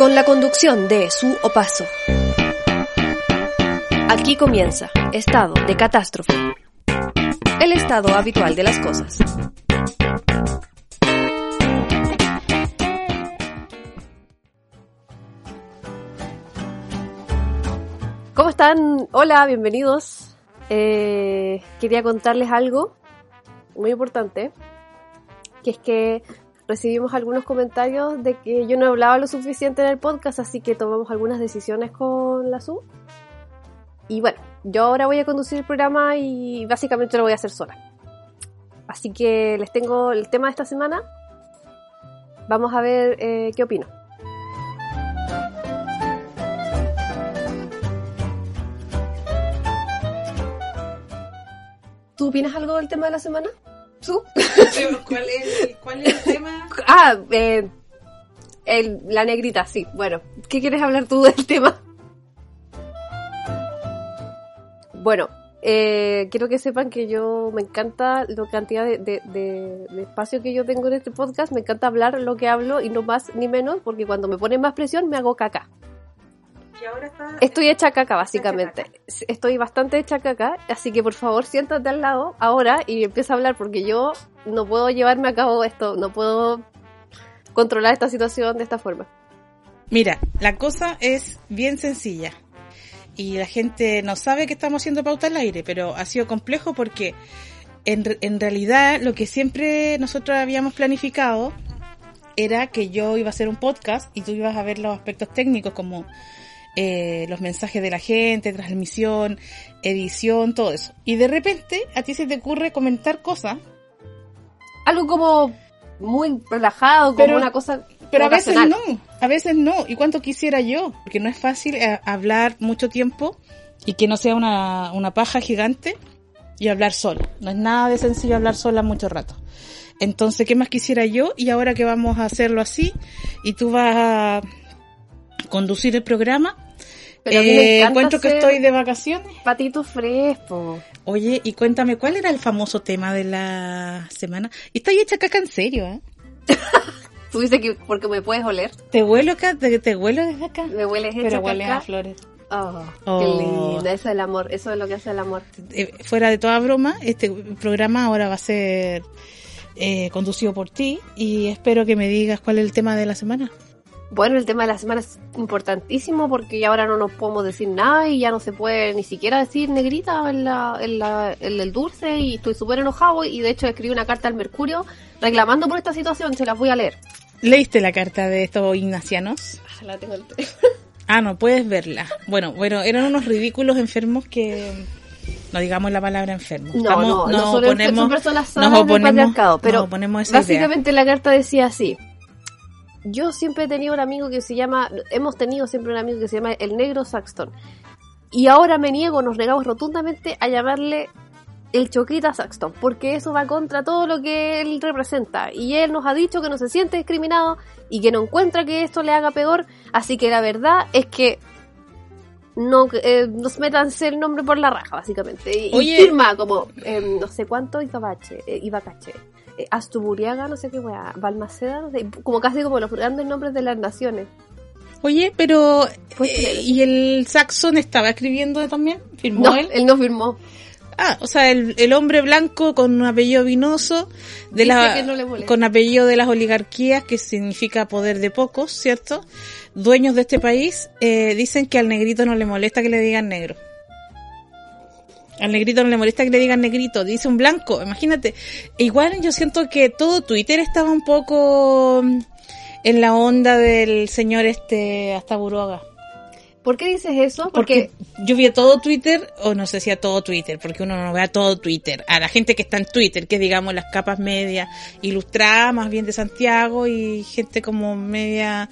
Con la conducción de Su Opaso. Aquí comienza Estado de Catástrofe. El estado habitual de las cosas. ¿Cómo están? Hola, bienvenidos. Eh, quería contarles algo muy importante, que es que recibimos algunos comentarios de que yo no hablaba lo suficiente en el podcast, así que tomamos algunas decisiones con la SU. Y bueno, yo ahora voy a conducir el programa y básicamente lo voy a hacer sola. Así que les tengo el tema de esta semana. Vamos a ver eh, qué opino. ¿Tú opinas algo del tema de la semana? ¿Tú? ¿Cuál es, el, ¿Cuál es el tema? Ah, eh, el, la negrita, sí. Bueno, ¿qué quieres hablar tú del tema? Bueno, eh, quiero que sepan que yo me encanta la cantidad de, de, de, de, espacio que yo tengo en este podcast. Me encanta hablar lo que hablo y no más ni menos, porque cuando me ponen más presión me hago caca. Y ahora está, Estoy hecha caca, básicamente. Estoy bastante hecha caca, así que por favor siéntate al lado ahora y empieza a hablar, porque yo no puedo llevarme a cabo esto, no puedo controlar esta situación de esta forma. Mira, la cosa es bien sencilla y la gente no sabe que estamos haciendo pauta al aire, pero ha sido complejo porque en, en realidad lo que siempre nosotros habíamos planificado era que yo iba a hacer un podcast y tú ibas a ver los aspectos técnicos como eh, los mensajes de la gente, transmisión, edición, todo eso. Y de repente a ti se te ocurre comentar cosas. Algo como muy relajado, como Pero- una cosa... Pero a veces no, a veces no. ¿Y cuánto quisiera yo? Porque no es fácil eh, hablar mucho tiempo y que no sea una, una paja gigante y hablar sola. No es nada de sencillo hablar sola mucho rato. Entonces, ¿qué más quisiera yo? Y ahora que vamos a hacerlo así y tú vas a conducir el programa, Pero eh, encuentro que estoy de vacaciones. Patito fresco. Oye, y cuéntame, ¿cuál era el famoso tema de la semana? Y está hecha caca en serio, ¿eh? Tú dices que porque me puedes oler, Te huelo acá, te, te huelo desde acá. me hueles hecha Pero a flores. Oh, Oh. qué linda, eso es el amor, eso es lo que hace el amor. Eh, fuera de toda broma, este programa ahora va a ser eh, conducido por ti y espero que me digas cuál es el tema de la semana. Bueno, el tema de la semana es importantísimo porque ya ahora no nos podemos decir nada y ya no se puede ni siquiera decir negrita en, la, en, la, en el dulce y estoy súper enojado y de hecho escribí una carta al Mercurio reclamando por esta situación, se las voy a leer. ¿Leíste la carta de estos ignacianos? Ah, La tengo en el. Ah, no, puedes verla. Bueno, bueno, eran unos ridículos enfermos que... No digamos la palabra enfermo. No, Estamos- no, no nos oponemos- son personas nos oponemos- patriarcado, pero nos oponemos idea. básicamente la carta decía así. Yo siempre he tenido un amigo que se llama, hemos tenido siempre un amigo que se llama el negro Saxton. Y ahora me niego, nos negamos rotundamente a llamarle el choquita Saxton, porque eso va contra todo lo que él representa. Y él nos ha dicho que no se siente discriminado y que no encuentra que esto le haga peor. Así que la verdad es que no eh, nos métanse el nombre por la raja, básicamente. Y, Oye. firma como eh, no sé cuánto Ibacache, eh, Ibacache, Astuburiaga, no sé qué weá, Balmaceda, no sé, como casi como los grandes nombres de las naciones. Oye, pero... Eh, ¿Y el Saxon estaba escribiendo también? ¿Firmó No, él? él no firmó. Ah, o sea, el, el hombre blanco con un apellido vinoso de la, no con apellido de las oligarquías, que significa poder de pocos, ¿cierto? Dueños de este país, eh, dicen que al negrito no le molesta que le digan negro. Al negrito no le molesta que le digan negrito, dice un blanco, imagínate. Igual yo siento que todo Twitter estaba un poco mm, en la onda del señor este hasta Buruaga. ¿Por qué dices eso? Porque Porque yo vi a todo Twitter, o no sé si a todo Twitter, porque uno no ve a todo Twitter, a la gente que está en Twitter, que es, digamos las capas medias ilustradas, más bien de Santiago, y gente como media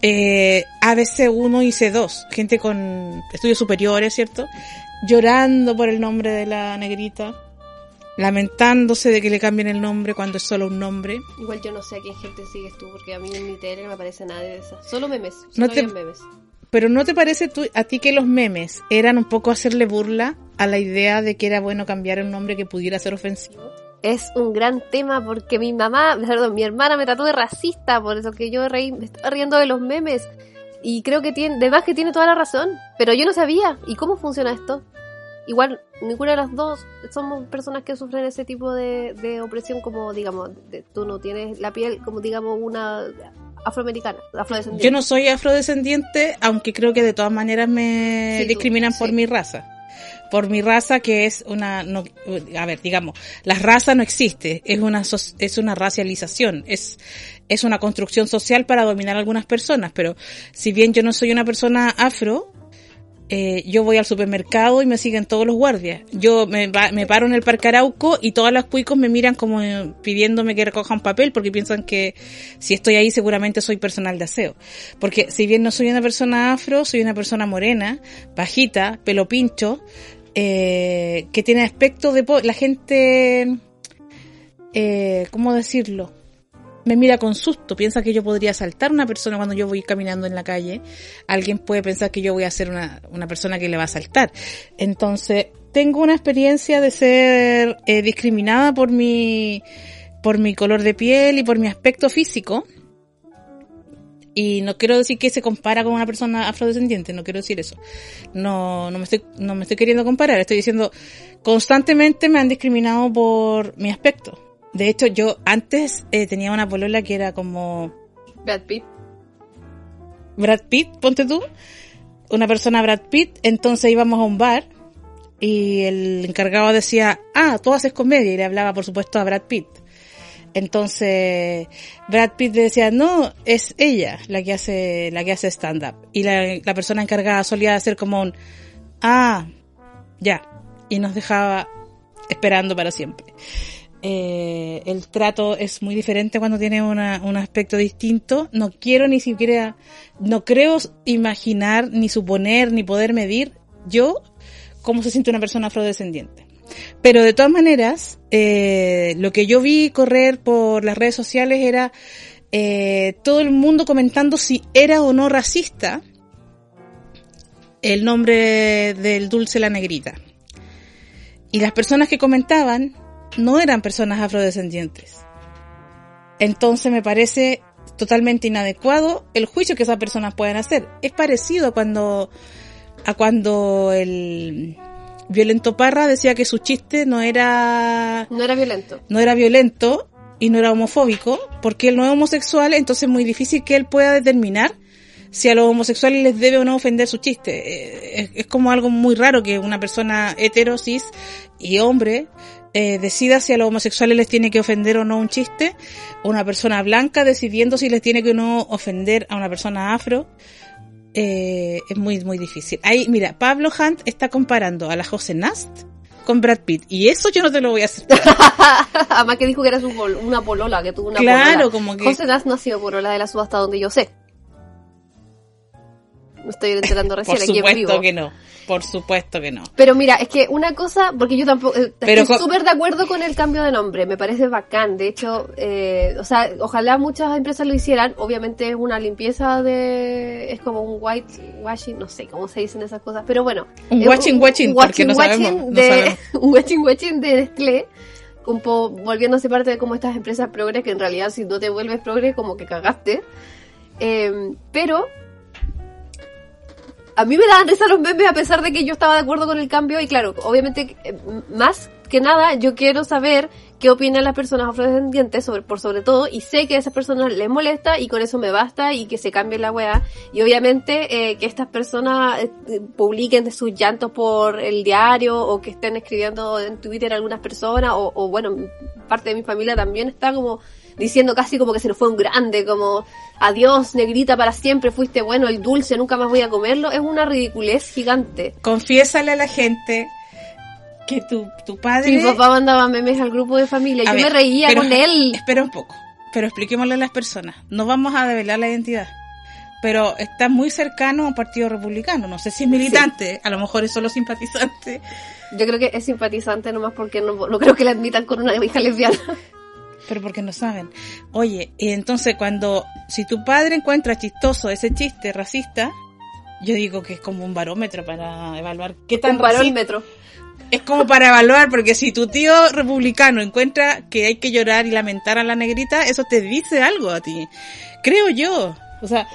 eh, ABC1 y C2, gente con estudios superiores, ¿cierto? Llorando por el nombre de la negrita, lamentándose de que le cambien el nombre cuando es solo un nombre. igual yo no sé a quién gente sigues tú, porque a mí en mi tele no me aparece nadie de esas. Solo memes. No Solo te- memes. Pero ¿no te parece tú, a ti que los memes eran un poco hacerle burla a la idea de que era bueno cambiar un nombre que pudiera ser ofensivo? es un gran tema porque mi mamá, perdón, mi hermana me trató de racista, por eso que yo reí, me estaba riendo de los memes. Y creo que tiene, de más que tiene toda la razón, pero yo no sabía. ¿Y cómo funciona esto? Igual, ninguna de las dos somos personas que sufren ese tipo de, de opresión como, digamos, de- tú no tienes la piel como, digamos, una afroamericana, afrodescendiente. Yo no soy afrodescendiente, aunque creo que de todas maneras me Sí, tú, discriminan por sí. mi raza. Por mi raza que es una, no, a ver, digamos, la raza no existe, es una, es una racialización, es, es una construcción social para dominar a algunas personas, pero si bien yo no soy una persona afro, eh, yo voy al supermercado y me siguen todos los guardias. Yo me, me paro en el Parque Arauco y todas las cuicos me miran como eh, pidiéndome que recoja un papel porque piensan que si estoy ahí seguramente soy personal de aseo. Porque si bien no soy una persona afro, soy una persona morena, bajita, pelo pincho, eh, que tiene aspecto de... po- La gente... Eh, ¿Cómo decirlo? Me mira con susto, piensa que yo podría asaltar a una persona cuando yo voy caminando en la calle. Alguien puede pensar que yo voy a ser una, una persona que le va a asaltar. Entonces, tengo una experiencia de ser eh, discriminada por mi, por mi color de piel y por mi aspecto físico. Y no quiero decir que se compara con una persona afrodescendiente, no quiero decir eso. No, no me estoy, no me estoy queriendo comparar, estoy diciendo, constantemente me han discriminado por mi aspecto. De hecho, yo antes eh, tenía una polola que era como Brad Pitt. Brad Pitt, ponte tú, una persona Brad Pitt, entonces íbamos a un bar y el encargado decía, ah, tú haces comedia y le hablaba por supuesto a Brad Pitt. Entonces Brad Pitt le decía, no, es ella la que hace, la que hace stand up. Y la, la persona encargada solía hacer como un, ah, ya. Y nos dejaba esperando para siempre. Eh, el trato es muy diferente cuando tiene una, un aspecto distinto. No quiero ni siquiera, no creo imaginar, ni suponer, ni poder medir yo cómo se siente una persona afrodescendiente. Pero de todas maneras, eh, lo que yo vi correr por las redes sociales era eh, todo el mundo comentando si era o no racista el nombre del dulce la negrita. Y las personas que comentaban no eran personas afrodescendientes. Entonces me parece totalmente inadecuado el juicio que esas personas pueden hacer. Es parecido a cuando, a cuando el Violento Parra decía que su chiste no era, No era violento. no era violento y no era homofóbico, porque él no es homosexual, entonces es muy difícil que él pueda determinar si a los homosexuales les debe o no ofender su chiste. Eh, Es, es como algo muy raro que una persona hetero, cis y hombre eh, decida si a los homosexuales les tiene que ofender o no un chiste, una persona blanca decidiendo si les tiene que o no ofender a una persona afro. Eh, es muy, muy difícil. Ahí, mira, Pablo Hunt está comparando a la José Nast con Brad Pitt, y eso yo no te lo voy a hacer. Además que dijo que era una polola, que tuvo una Claro, polola. como que- José Gas no ha sido polola de la subasta donde yo sé. Me estoy enterando recién Por aquí en supuesto vivo. que no. Por supuesto que no. Pero mira, es que una cosa, porque yo tampoco, eh, Pero estoy súper de acuerdo con el cambio de nombre, me parece bacán. De hecho, eh, o sea, ojalá muchas empresas lo hicieran. Obviamente es una limpieza de, es como un white washing, no sé cómo se dicen esas cosas, pero bueno. Un es watching watching, porque no sabemos, no de, sabemos. un watching watching de Nestlé, un po, volviéndose parte de como estas empresas progres, que en realidad si no te vuelves progres como que cagaste. Eh, pero a mí me daban risa los memes a pesar de que yo estaba de acuerdo con el cambio y claro, obviamente eh, más que nada yo quiero saber qué opinan las personas afrodescendientes sobre, por sobre todo y sé que a esas personas les molesta y con eso me basta y que se cambie la weá. Y obviamente eh, que estas personas eh, publiquen de sus llantos por el diario o que estén escribiendo en Twitter algunas personas o, o bueno, parte de mi familia también está como diciendo casi como que se nos fue un grande, como adiós negrita para siempre, fuiste bueno, el dulce, nunca más voy a comerlo, es una ridiculez gigante. Confiésale a la gente que tu, tu padre... Mi papá mandaba memes al grupo de familia, A yo ver, me reía pero- con él. Espera un poco, pero expliquémosle a las personas. No vamos a develar la identidad. Pero está muy cercano a un partido republicano. No sé si es militante, a lo mejor es solo simpatizante. Yo creo que es simpatizante nomás porque no, no creo que la admitan con una hija lesbiana. Pero porque no saben. Oye, y entonces cuando, si tu padre encuentra chistoso ese chiste racista, yo digo que es como un barómetro para evaluar qué tan un barómetro. es como para evaluar, porque si tu tío republicano encuentra que hay que llorar y lamentar a la negrita, eso te dice algo a ti. Creo yo. O sea,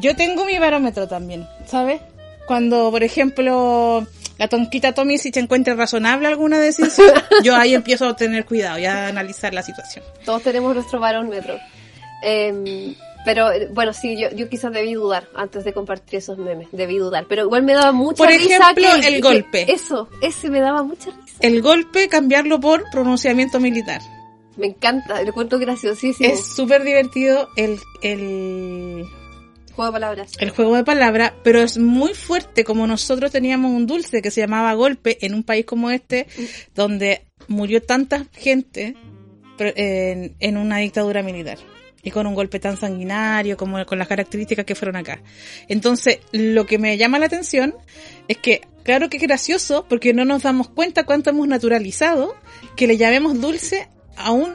yo tengo mi barómetro también, ¿sabes? Cuando, por ejemplo, la tonquita Tommy si se encuentra razonable alguna decisión, yo ahí empiezo a tener cuidado y a analizar la situación. Todos tenemos nuestro barómetro. Eh, pero bueno, sí, yo, yo quizás debí dudar antes de compartir esos memes. Debí dudar. Pero igual me daba mucha Por risa. ejemplo, que- el que- golpe. Eso, ese me daba mucha risa. El golpe, cambiarlo por pronunciamiento militar. Me encanta, lo encuentro graciosísimo. Es súper divertido el, el, Juego de palabras. el juego de palabra, pero es muy fuerte como nosotros teníamos un dulce que se llamaba golpe en un país como este, donde murió tanta gente en, en una dictadura militar. Y con un golpe tan sanguinario como con las características que fueron acá. Entonces, lo que me llama la atención es que, claro que es gracioso, porque no nos damos cuenta cuánto hemos naturalizado que le llamemos dulce a un,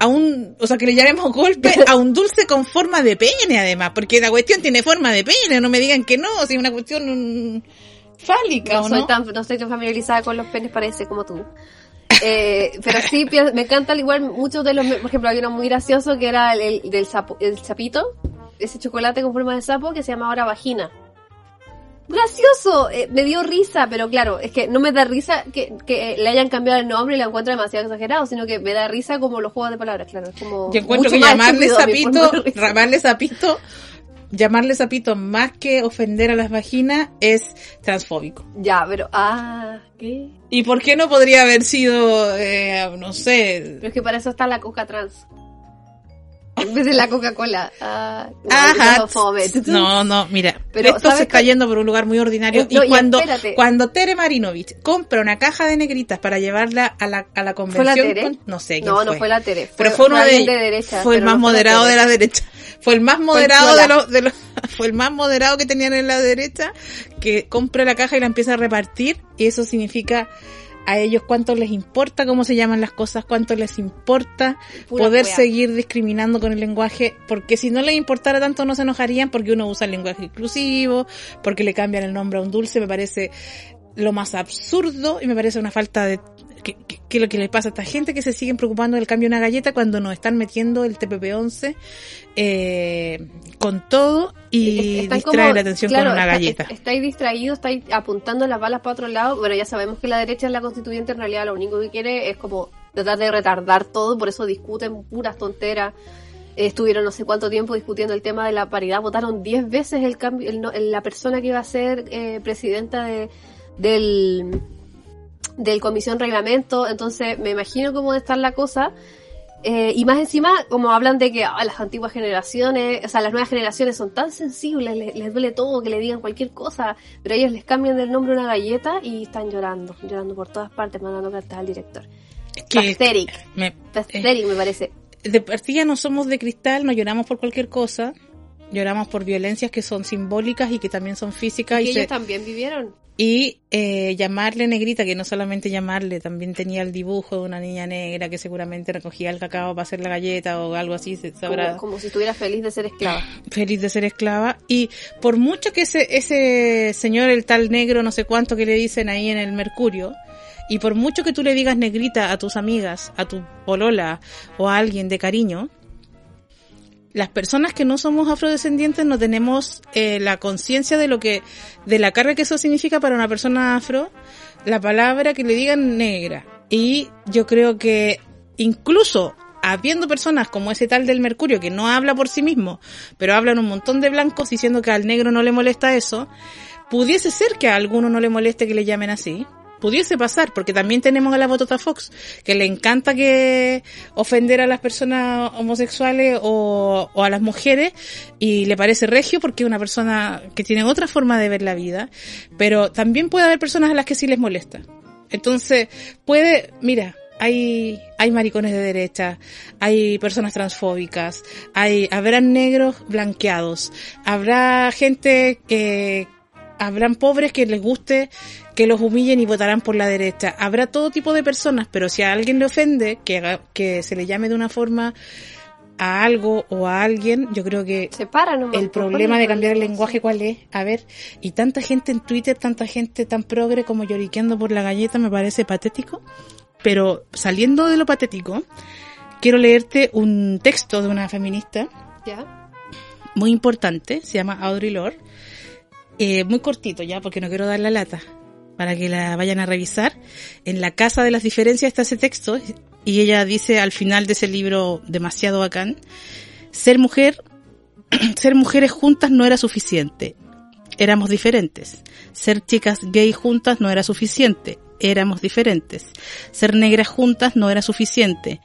a un, o sea, que le llamemos golpe a un dulce con forma de pene, además, porque la cuestión tiene forma de pene, no me digan que no, si es una cuestión mm, fálica, No ¿o soy, no? tan, no estoy tan familiarizada con los penes, parece, como tú. Eh, pero sí, me encanta al igual muchos de los, por ejemplo, había uno muy gracioso que era el, el del sapo, el sapito, ese chocolate con forma de sapo que se llama ahora vagina. Gracioso, eh, me dio risa, pero claro, es que no me da risa que, que le hayan cambiado el nombre y lo encuentro demasiado exagerado, sino que me da risa como los juegos de palabras, claro, es como Yo encuentro que llamarle sapito, llamarle sapito, llamarle sapito más que ofender a las vaginas es transfóbico. Ya, pero, ah, ¿qué? ¿Y por qué no podría haber sido, eh, no sé, Pero es que para eso está la coca trans. En vez de la Coca-Cola. Ah, no, no, mira, Pero, esto se ¿sabes está yendo por un lugar muy ordinario. No, y cuando, cuando Tere Marinovich compra una caja de negritas para llevarla a la, a la ¿Fue la convención, Tere? con- no sé quién No, no fue. fue la Tere. pero fue uno de derecha. fue el más no fue moderado de la derecha. Fue el más moderado de los, de los, fue el más moderado que tenían en la derecha que compra la caja y la empieza a repartir y eso significa a ellos cuánto les importa cómo se llaman las cosas, cuánto les importa Pura poder seguir discriminando con el lenguaje, porque si no les importara tanto no se enojarían porque uno usa el lenguaje inclusivo, porque le cambian el nombre a un dulce, me parece lo más absurdo y me parece una falta de que, que, que lo que le pasa a esta gente que se siguen preocupando del cambio de una galleta cuando nos están metiendo el TPP-11 eh, con todo y Están distrae como- la atención claro, con una está- galleta. est- Estáis distraídos, estáis apuntando las balas para otro lado. Bueno, ya sabemos que la derecha en la constituyente en realidad lo único que quiere es como tratar de retardar todo, por eso discuten puras tonteras. Estuvieron no sé cuánto tiempo discutiendo el tema de la paridad, votaron 10 veces el cambio, el- la persona que iba a ser eh, presidenta de, del, del comisión reglamento, entonces me imagino cómo de estar la cosa. Eh, y más encima, como hablan de que ah, las antiguas generaciones, o sea, las nuevas generaciones son tan sensibles, les, les duele todo, que le digan cualquier cosa, pero ellos les cambian el nombre a una galleta y están llorando, llorando por todas partes, mandando cartas al director. Pathetic, me- pathetic me parece. de partida no somos de cristal, no lloramos por cualquier cosa, lloramos por violencias que son simbólicas y que también son físicas y, ellos se- también vivieron. Y eh, llamarle negrita, que no solamente llamarle, también tenía el dibujo de una niña negra que seguramente recogía el cacao para hacer la galleta o algo así, se Como, como si estuviera feliz de ser esclava. feliz de ser esclava y por mucho que ese, ese señor, el tal negro, no sé cuánto que le dicen ahí en el Mercurio, y por mucho que tú le digas negrita a tus amigas, a tu polola o a alguien de cariño, las personas que no somos afrodescendientes no tenemos eh, la conciencia de lo que, de la carga que eso significa para una persona afro, la palabra que le digan negra. Y yo creo que incluso habiendo personas como ese tal del Mercurio que no habla por sí mismo, pero hablan un montón de blancos diciendo que al negro no le molesta eso, pudiese ser que a alguno no le moleste que le llamen así. Pudiese pasar, porque también tenemos a la Botota Fox, que le encanta que ofender a las personas homosexuales o, a las mujeres, y le parece regio porque es una persona que tiene otra forma de ver la vida, pero también puede haber personas a las que sí les molesta. Entonces, puede, mira, hay, hay maricones de derecha, hay personas transfóbicas, hay, habrán negros blanqueados, habrá gente que, habrán pobres que les guste que los humillen y votarán por la derecha. Habrá todo tipo de personas, pero si a alguien le ofende que, haga- que se le llame de una forma a algo o a alguien, yo creo que nomás, el pues, problema de cambiar el lenguaje. ¿cuál es? A ver, y tanta gente en Twitter, tanta gente tan progre como lloriqueando por la galleta, me parece patético. Pero saliendo de lo patético, quiero leerte un texto de una feminista Ya. muy importante, se llama Audre Lorde, eh, muy cortito ya, porque no quiero dar la lata, para que la vayan a revisar. En la Casa de las Diferencias está ese texto, y ella dice al final de ese libro demasiado bacán, ser mujer, ser mujeres juntas no era suficiente, éramos diferentes. Ser chicas gay juntas no era suficiente, éramos diferentes. Ser negras juntas no era suficiente,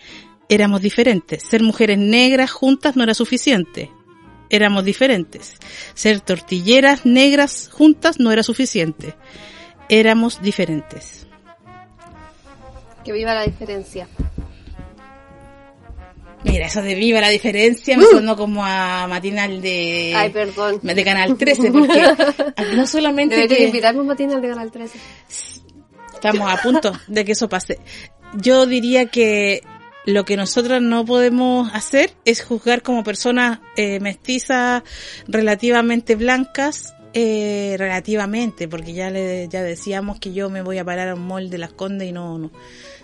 éramos diferentes. Ser mujeres negras juntas no era suficiente, éramos diferentes. Ser tortilleras negras juntas no era suficiente, éramos diferentes. Que viva la diferencia. Mira, eso de viva la diferencia me sonó como a matinal de, Ay, perdón. de Canal 13, porque no solamente Debería que invitarme un matinal de Canal 13. estamos a punto de que eso pase. Yo diría que lo que nosotras no podemos hacer es juzgar como personas eh, mestizas relativamente blancas, eh, relativamente, porque ya le, ya decíamos que yo me voy a parar a un mall de las Condes y no, no,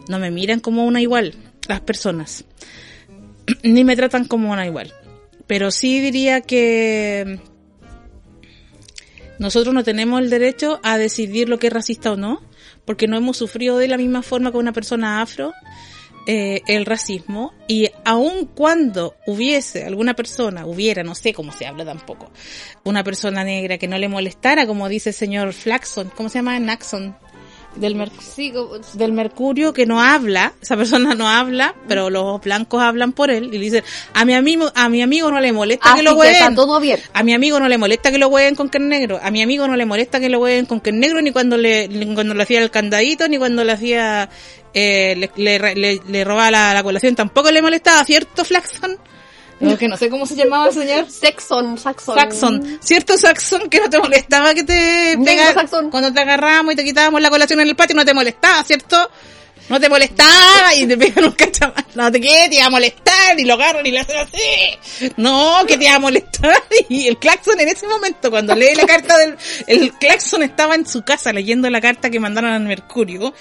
no me miran como una igual, las personas. Ni me tratan como una igual. Pero sí diría que nosotros no tenemos el derecho a decidir lo que es racista o no, porque no hemos sufrido de la misma forma que una persona afro eh, el racismo y aun cuando hubiese alguna persona, hubiera, no sé cómo se habla tampoco, una persona negra que no le molestara, como dice el señor Flaxon, ¿cómo se llama? Naxon, del Mercurio Sí, como- del Mercurio que no habla, esa persona no habla, pero los blancos hablan por él y le dicen, a mi amigo, a mi amigo no le molesta Así que lo que hueven. todo bien. A mi amigo no le molesta que lo hueven con que es negro. A mi amigo no le molesta que lo hueven con que es negro ni cuando le, ni cuando le hacía el candadito ni cuando le hacía, eh, le, le, le- le robaba la, la colación. Tampoco le molestaba, ¿cierto, Flaxon? Que no sé cómo se llamaba el señor. Saxon, Saxon. Saxon, ¿cierto Saxon? Que no te molestaba que te pega- Saxon. cuando te agarramos y te quitábamos la colación en el patio, no te molestaba, ¿cierto? No te molestaba y te pegan un cachamán. No te qué, te iba a molestar y lo agarran y le hacen así. No, que te iba a molestar. Y el claxon en ese momento, cuando lee la carta del, el claxon estaba en su casa leyendo la carta que mandaron al Mercurio.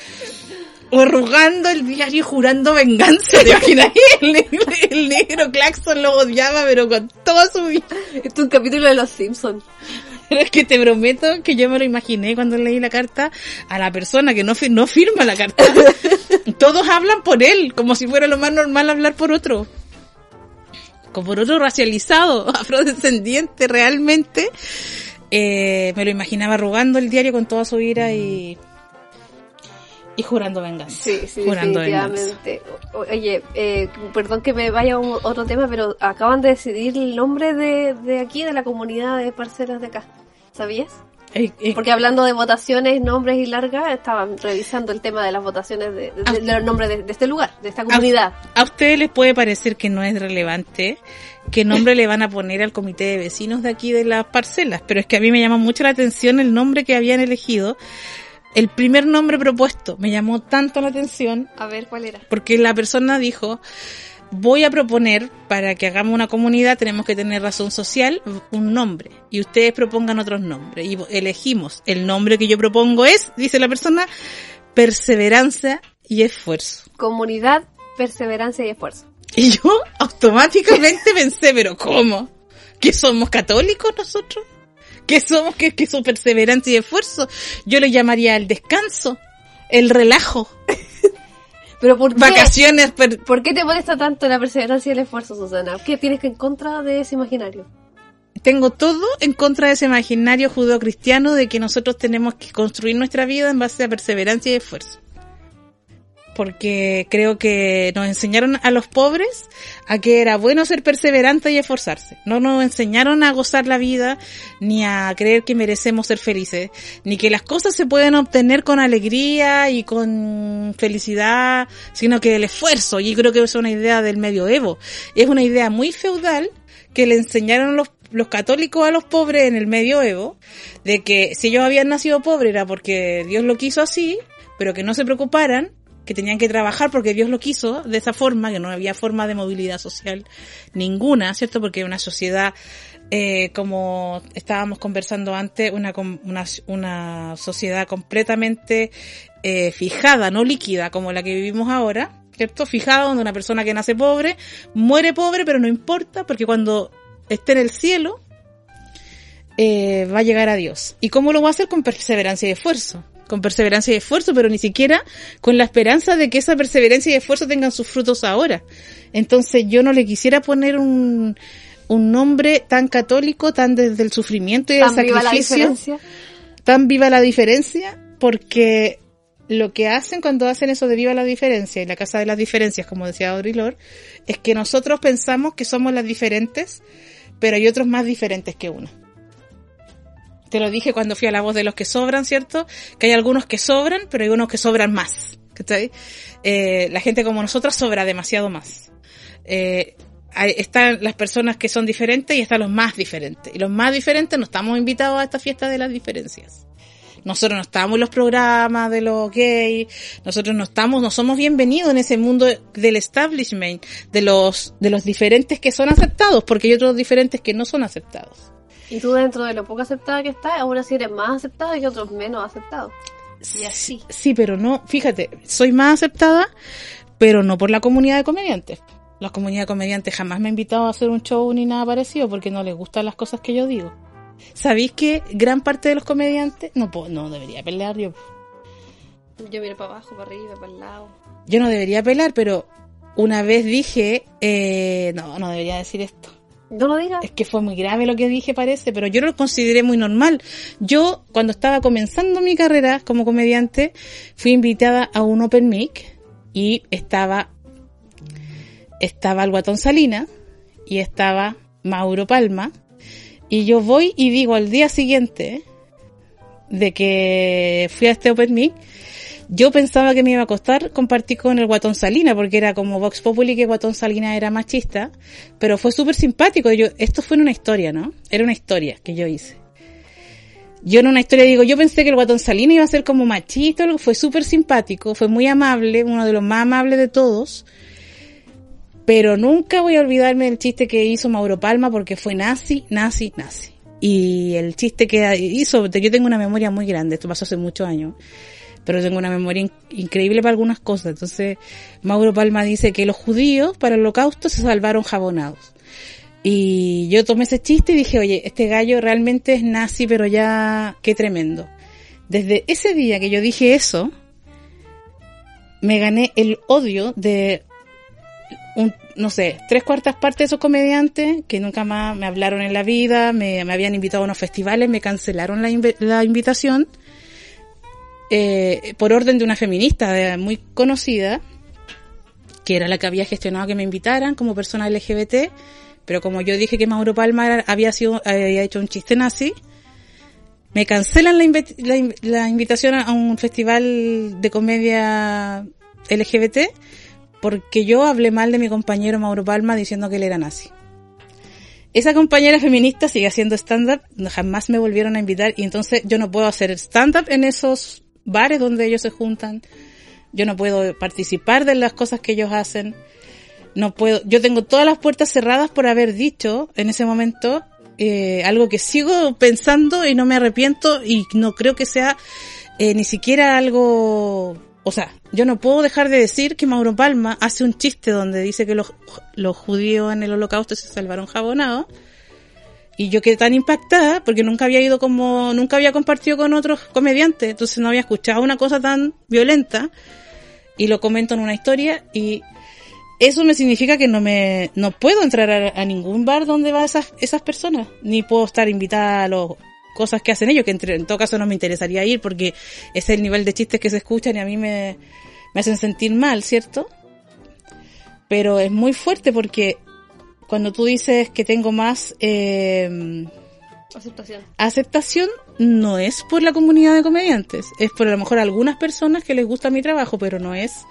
Arrugando el diario y jurando venganza, ¿te imaginas? El negro, el negro Claxon lo odiaba, pero con toda su vida. Esto es un capítulo de Los Simpsons. Pero es que te prometo que yo me lo imaginé cuando leí la carta a la persona que no, fi- no firma la carta. Todos hablan por él, como si fuera lo más normal hablar por otro. Como por otro racializado, afrodescendiente realmente. Eh, me lo imaginaba arrugando el diario con toda su ira y... Y jurando venganza. Sí, sí, jurando venganza. definitivamente. O- Oye, eh, perdón que me vaya a un- otro tema, pero acaban de decidir el nombre de, de aquí, de la comunidad de parcelas de acá. ¿Sabías? Eh, eh, Porque hablando de votaciones, nombres y largas, estaban revisando el tema de las votaciones de, de- de los nombres de, de este lugar, de esta comunidad. A ustedes les puede parecer que no es relevante qué nombre le van a poner al comité de vecinos de aquí de las parcelas, pero es que a mí me llama mucho la atención el nombre que habían elegido. El primer nombre propuesto me llamó tanto la atención A ver, ¿cuál era? porque la persona dijo, voy a proponer para que hagamos una comunidad, tenemos que tener razón social, un nombre, y ustedes propongan otros nombres, y elegimos, el nombre que yo propongo es, dice la persona, perseverancia y esfuerzo. Comunidad, perseverancia y esfuerzo. Y yo automáticamente pensé, pero ¿cómo? ¿Que somos católicos nosotros? ¿Que somos que, que su perseverancia y esfuerzo? Yo le llamaría el descanso, el relajo, Pero ¿por qué? vacaciones. per- ¿Por qué te molesta tanto la perseverancia y el esfuerzo, Susana? ¿Qué tienes en contra de ese imaginario? Tengo todo en contra de ese imaginario judeocristiano de que nosotros tenemos que construir nuestra vida en base a perseverancia y esfuerzo. Porque creo que nos enseñaron a los pobres a que era bueno ser perseverante y esforzarse. No nos enseñaron a gozar la vida, ni a creer que merecemos ser felices, ni que las cosas se pueden obtener con alegría y con felicidad, sino que el esfuerzo. Y creo que es una idea del medioevo. Es una idea muy feudal que le enseñaron los, los católicos a los pobres en el medioevo, de que si ellos habían nacido pobres era porque Dios lo quiso así, pero que no se preocuparan, que tenían que trabajar porque Dios lo quiso de esa forma, que no había forma de movilidad social ninguna, ¿cierto? Porque una sociedad, eh, como estábamos conversando antes, una, una, una sociedad completamente eh, fijada, no líquida, como la que vivimos ahora, ¿cierto? Fijada donde una persona que nace pobre, muere pobre, pero no importa, porque cuando esté en el cielo, eh, va a llegar a Dios. ¿Y cómo lo va a hacer? Con perseverancia y esfuerzo. Con perseverancia y esfuerzo, pero ni siquiera con la esperanza de que esa perseverancia y esfuerzo tengan sus frutos ahora. Entonces yo no le quisiera poner un, un nombre tan católico, tan desde el sufrimiento y el sacrificio. tan viva la diferencia, porque lo que hacen cuando hacen eso de viva la diferencia y la casa de las diferencias, como decía Audre Lorde, es que nosotros pensamos que somos las diferentes, pero hay otros más diferentes que uno. Te lo dije cuando fui a la voz de los que sobran, ¿cierto? Que hay algunos que sobran, pero hay unos que sobran más. Eh, la gente como nosotros sobra demasiado más. Eh, están las personas que son diferentes y están los más diferentes. Y los más diferentes no estamos invitados a esta fiesta de las diferencias. Nosotros no estamos en los programas de los gays, nosotros no estamos, no somos bienvenidos en ese mundo del establishment, de los, de los diferentes que son aceptados, porque hay otros diferentes que no son aceptados. Y tú dentro de lo poco aceptada que estás, aún así eres más aceptada que otros menos aceptados. Y así. Sí, pero no, fíjate, soy más aceptada, pero no por la comunidad de comediantes. La comunidad de comediantes jamás me ha invitado a hacer un show ni nada parecido porque no les gustan las cosas que yo digo. ¿Sabéis que gran parte de los comediantes no no debería pelear yo? Yo miro para abajo, para arriba, para el lado. Yo no debería pelear, pero una vez dije, eh, no, no debería decir esto. No lo digas. Es que fue muy grave lo que dije, parece, pero yo lo consideré muy normal. Yo, cuando estaba comenzando mi carrera como comediante, fui invitada a un Open Mic y estaba, estaba el Guatón Salina y estaba Mauro Palma. Y yo voy y digo al día siguiente de que fui a este Open Mic, yo pensaba que me iba a costar compartir con el Guatón Salina, porque era como Vox Populi que Guatón Salina era machista, pero fue súper simpático. Yo, esto fue una historia, ¿no? Era una historia que yo hice. Yo en una historia digo, yo pensé que el Guatón Salina iba a ser como machista, fue súper simpático, fue muy amable, uno de los más amables de todos. Pero nunca voy a olvidarme del chiste que hizo Mauro Palma porque fue nazi, nazi, nazi. Y el chiste que hizo, yo tengo una memoria muy grande, esto pasó hace muchos años pero tengo una memoria increíble para algunas cosas. Entonces, Mauro Palma dice que los judíos para el holocausto se salvaron jabonados. Y yo tomé ese chiste y dije, oye, este gallo realmente es nazi, pero ya, qué tremendo. Desde ese día que yo dije eso, me gané el odio de un, no sé, tres cuartas partes de esos comediantes que nunca más me hablaron en la vida, me, habían invitado a unos festivales, me cancelaron la, la invitación eh, por orden de una feminista muy conocida, que era la que había gestionado que me invitaran como persona LGBT, pero como yo dije que Mauro Palma había sido, hecho un chiste nazi, me cancelan la, la, invitación a un festival de comedia LGBT porque yo hablé mal de mi compañero Mauro Palma diciendo que él era nazi. Esa compañera feminista sigue haciendo stand-up, jamás me volvieron a invitar y entonces yo no puedo hacer stand-up en esos bares donde ellos se juntan. Yo no puedo participar de las cosas que ellos hacen. No puedo, yo tengo todas las puertas cerradas por haber dicho en ese momento eh, algo que sigo pensando y no me arrepiento y no creo que sea eh, ni siquiera algo, o sea, yo no puedo dejar de decir que Mauro Palma hace un chiste donde dice que los, los judíos en el holocausto se salvaron jabonados y yo quedé tan impactada porque nunca había ido como, nunca había compartido con otros comediantes, entonces no había escuchado una cosa tan violenta y lo comento en una historia y eso me significa que no me, no puedo entrar a, ningún bar donde van esas, esas personas, ni puedo estar invitada a las cosas que hacen ellos, que en todo caso no me interesaría ir porque es el nivel de chistes que se escuchan y a mí me, me hacen sentir mal, ¿cierto? Pero es muy fuerte porque cuando tú dices que tengo más eh, aceptación. aceptación, no es por la comunidad de comediantes, es por a lo mejor algunas personas que les gusta mi trabajo, pero no es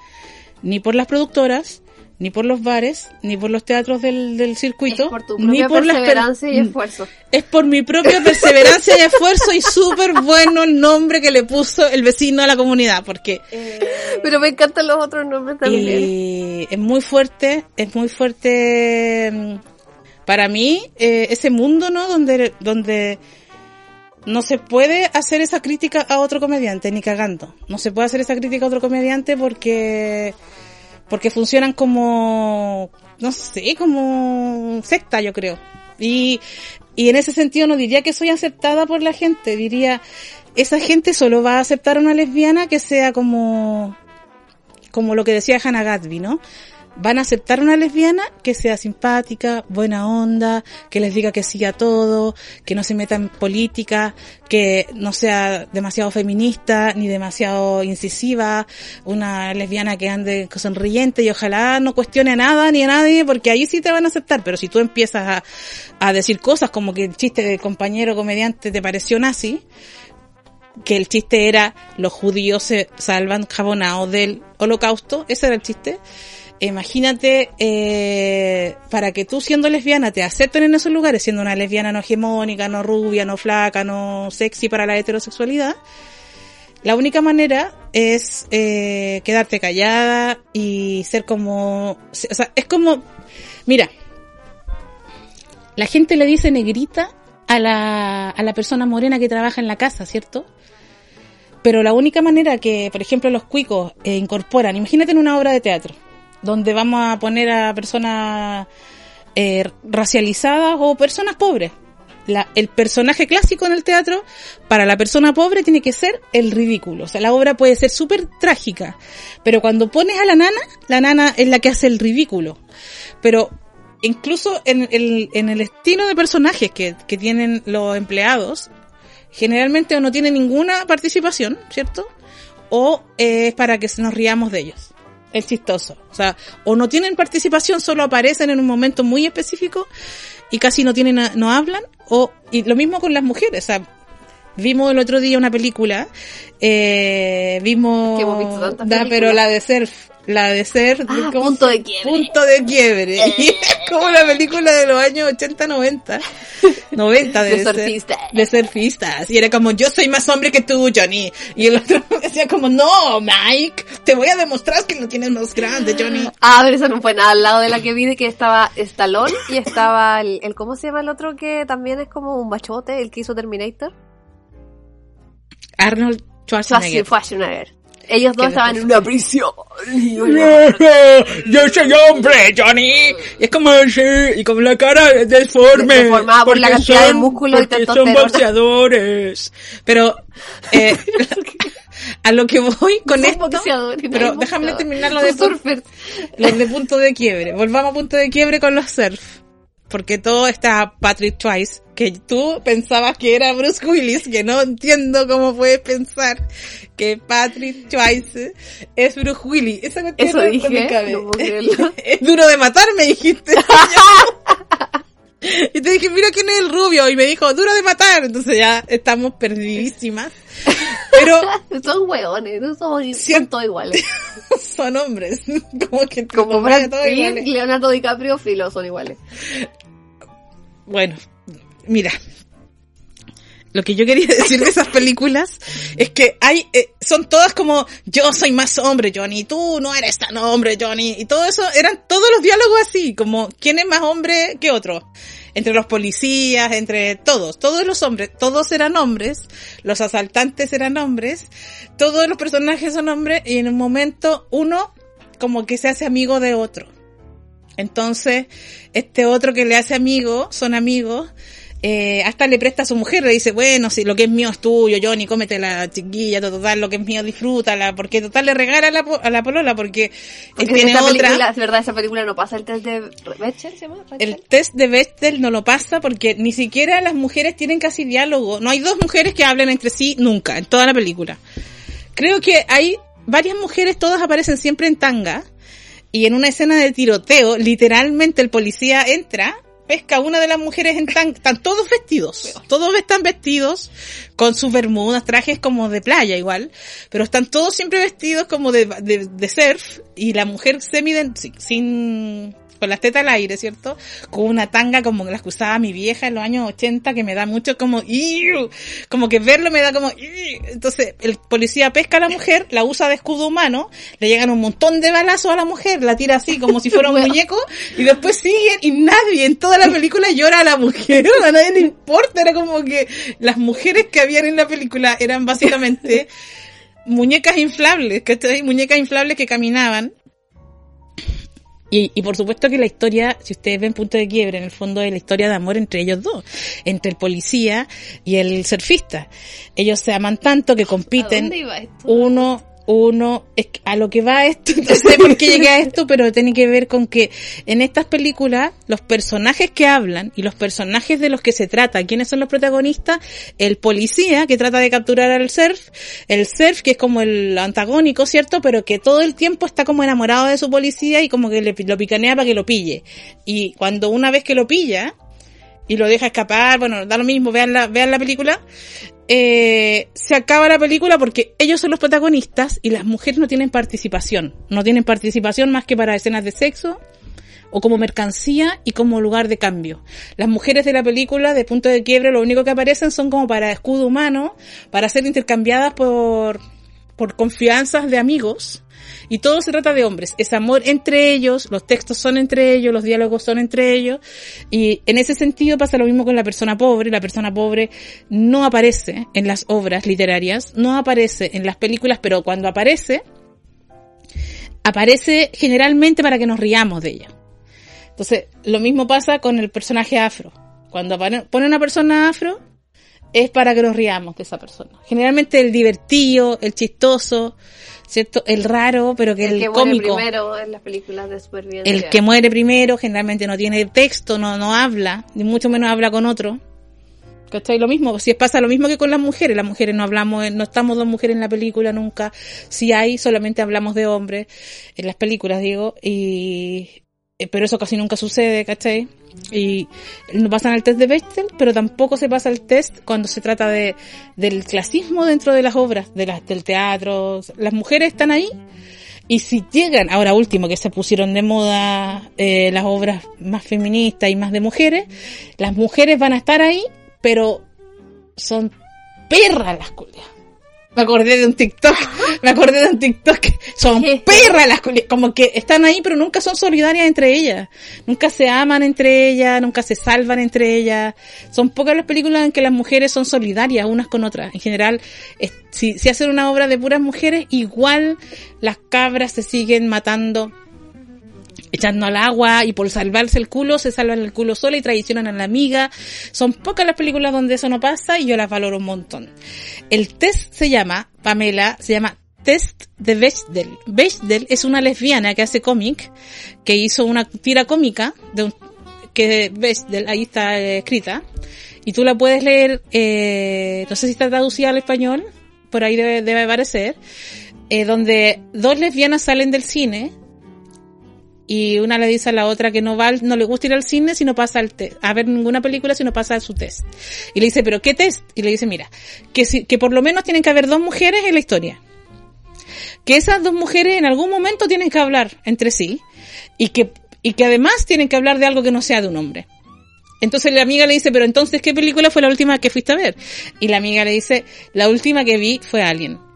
ni por las productoras, ni por los bares, ni por los teatros del, del circuito, Es por tu ni por las per- perseverancia y esfuerzo. es por mi propia perseverancia y esfuerzo y súper bueno el nombre que le puso el vecino a la comunidad, porque Pero me encantan los otros nombres también. y es muy fuerte, es muy fuerte mm, para mí eh, ese mundo, ¿no? Donde, donde no se puede hacer esa crítica a otro comediante, ni cagando. No se puede hacer esa crítica a otro comediante porque, porque funcionan como, no sé, como secta, yo creo. Y, y en ese sentido no diría que soy aceptada por la gente, diría, esa gente solo va a aceptar a una lesbiana que sea como, como lo que decía Hannah Gatsby, ¿no? Van a aceptar una lesbiana que sea simpática, buena onda, que les diga que sí a todo, que no se meta en política, que no sea demasiado feminista ni demasiado incisiva, una lesbiana que ande sonriente y ojalá no cuestione a nada ni a nadie, porque ahí sí te van a aceptar, pero si tú empiezas a, a decir cosas como que el chiste del compañero comediante te pareció nazi, que el chiste era los judíos se salvan jabonados del holocausto, ese era el chiste. Imagínate, eh, para que tú siendo lesbiana te acepten en esos lugares, siendo una lesbiana no hegemónica, no rubia, no flaca, no sexy para la heterosexualidad, la única manera es eh, quedarte callada y ser como, o sea, es como, mira, la gente le dice negrita a la, a la persona morena que trabaja en la casa, ¿cierto? Pero la única manera que, por ejemplo, los cuicos eh, incorporan, imagínate en una obra de teatro, donde vamos a poner a personas eh, racializadas o personas pobres. La, el personaje clásico en el teatro, para la persona pobre, tiene que ser el ridículo. O sea, la obra puede ser súper trágica, pero cuando pones a la nana, la nana es la que hace el ridículo. Pero incluso en el, en el estilo de personajes que, tienen los empleados, generalmente o no tienen ninguna participación, ¿cierto? O es para que nos riamos de ellos. Es chistoso. O sea, o no tienen participación, solo aparecen en un momento muy específico y casi no tienen, no hablan, o, y lo mismo con las mujeres, o sea, vimos el otro día una película, eh, vimos, da, pero la de Surf, la de Surf, Ah, ¿cómo Punto se- de Quiebre. Punto de quiebre. Y es como la película de los años 80, 90. 90 De ser. surfistas. De surfistas. Y era como, yo soy más hombre que tú, Johnny. Y el otro decía como, no, Mike, te voy a demostrar que lo tienes más grande, Johnny. Ah, pero eso no fue nada al lado de la que vi de que estaba Stallone y estaba el, el- ¿cómo se llama el otro que también es como un bachote, el que hizo Terminator? Arnold Schwarzenegger. Schwarzenegger. Ellos dos estaban en una prisión. Y yo- yo soy hombre, Johnny. Y es como así, y con la cara deforme. Deformada por la porque cantidad de músculo y porque son boxeadores. Pero, eh, a lo que voy con Son esto, pero déjame terminar lo Son de surfers. los de punto de quiebre. Volvamos a punto de quiebre con los surf. Porque todo está Patrick Twice, que tú pensabas que era Bruce Willis, que no entiendo cómo puedes pensar que Patrick Twice es Bruce Willis. Esa Eso no dije, no puedo es duro de matar, me dijiste. y te dije, mira quién es el rubio, y me dijo, duro de matar. Entonces ya estamos perdidísimas. Pero Son hueones, no son, son Cien- todos iguales. son hombres. Como que Como Brad Pitt. Leonardo DiCaprio, Filo, son iguales. Bueno, mira. Lo que yo quería decir de esas películas es que hay, eh, son todas como, yo soy más hombre, Johnny, tú no eres tan hombre, Johnny, y todo eso, eran todos los diálogos así, como, ¿quién es más hombre que otro? Entre los policías, entre todos, todos los hombres, todos eran hombres, los asaltantes eran hombres, todos los personajes son hombres, y en un momento uno como que se hace amigo de otro. Entonces, este otro que le hace amigo, son amigos, eh, hasta le presta a su mujer, le dice, bueno, si lo que es mío es tuyo, Johnny, cómete la chiquilla, total, lo que es mío disfrútala, porque total le regala a la, a la polola, porque Porque tiene esa otra. película, es verdad, esa película no pasa el test de Bechdel, ¿se llama? El test de Bechdel no lo pasa porque ni siquiera las mujeres tienen casi diálogo. No hay dos mujeres que hablen entre sí nunca, en toda la película. Creo que hay varias mujeres, todas aparecen siempre en tanga. Y en una escena de tiroteo, literalmente el policía entra pesca una de las mujeres en tan, están todos vestidos, todos están vestidos con sus bermudas, trajes como de playa igual, pero están todos siempre vestidos como de, de, de surf y la mujer semi sin con las tetas al aire, ¿cierto? Con una tanga como las que usaba mi vieja en los años 80 que me da mucho como, como que verlo me da como, entonces el policía pesca a la mujer, la usa de escudo humano, le llegan un montón de balazos a la mujer, la tira así como si fuera un muñeco y después sigue y nadie en toda la película llora a la mujer, a nadie le importa, era como que las mujeres que habían en la película eran básicamente muñecas inflables, que muñecas inflables que caminaban y, y, por supuesto que la historia, si ustedes ven punto de quiebre, en el fondo es la historia de amor entre ellos dos, entre el policía y el surfista. Ellos se aman tanto que compiten. Uno uno, es a lo que va esto, no sé por qué llegué a esto, pero tiene que ver con que en estas películas los personajes que hablan y los personajes de los que se trata, ¿quiénes son los protagonistas? El policía que trata de capturar al surf, el surf que es como el antagónico, ¿cierto? Pero que todo el tiempo está como enamorado de su policía y como que le, lo picanea para que lo pille. Y cuando una vez que lo pilla, y lo deja escapar, bueno, da lo mismo, vean la, vean la película, eh, se acaba la película porque ellos son los protagonistas y las mujeres no tienen participación. No tienen participación más que para escenas de sexo o como mercancía y como lugar de cambio. Las mujeres de la película, de punto de quiebre, lo único que aparecen son como para escudo humano, para ser intercambiadas por, por confianzas de amigos y todo se trata de hombres. Es amor entre ellos, los textos son entre ellos, los diálogos son entre ellos. Y en ese sentido pasa lo mismo con la persona pobre. La persona pobre no aparece en las obras literarias, no aparece en las películas, pero cuando aparece, aparece generalmente para que nos riamos de ella. Entonces, lo mismo pasa con el personaje afro. Cuando pone una persona afro, es para que nos riamos de esa persona. Generalmente el divertido, el chistoso, ¿cierto? El raro, pero que el, el que cómico. Muere primero en las películas de supervivencia. El que muere primero generalmente no tiene texto, no, no habla, ni mucho menos habla con otro. ¿Cachai? Lo mismo, si pasa lo mismo que con las mujeres, las mujeres no hablamos, no estamos dos mujeres en la película nunca, si hay, solamente hablamos de hombres, en las películas digo, y, pero eso casi nunca sucede, ¿cachai? Y no pasan el test de Bechtel, pero tampoco se pasa el test cuando se trata de, del clasismo dentro de las obras, de las, del teatro. Las mujeres están ahí, y si llegan, ahora último que se pusieron de moda eh, las obras más feministas y más de mujeres, las mujeres van a estar ahí, pero son perras las culias. Me acordé de un TikTok, me acordé de un TikTok. Son perras las como que están ahí pero nunca son solidarias entre ellas. Nunca se aman entre ellas, nunca se salvan entre ellas. Son pocas las películas en que las mujeres son solidarias unas con otras. En general, si, si hacen una obra de puras mujeres, igual las cabras se siguen matando echando al agua y por salvarse el culo se salvan el culo sola y traicionan a la amiga. Son pocas las películas donde eso no pasa y yo las valoro un montón. El test se llama, Pamela, se llama Test de Bechdel. Bechdel es una lesbiana que hace cómic, que hizo una tira cómica de un, que Bechdel, ahí está escrita, y tú la puedes leer, eh, no sé si está traducida al español, por ahí debe, debe aparecer, eh, donde dos lesbianas salen del cine, y una le dice a la otra que no va, no le gusta ir al cine si no pasa el test, a ver ninguna película si no pasa su test. Y le dice, pero ¿qué test? Y le dice, mira, que si, que por lo menos tienen que haber dos mujeres en la historia. Que esas dos mujeres en algún momento tienen que hablar entre sí y que, y que además tienen que hablar de algo que no sea de un hombre. Entonces la amiga le dice, pero entonces, ¿qué película fue la última que fuiste a ver? Y la amiga le dice, la última que vi fue Alien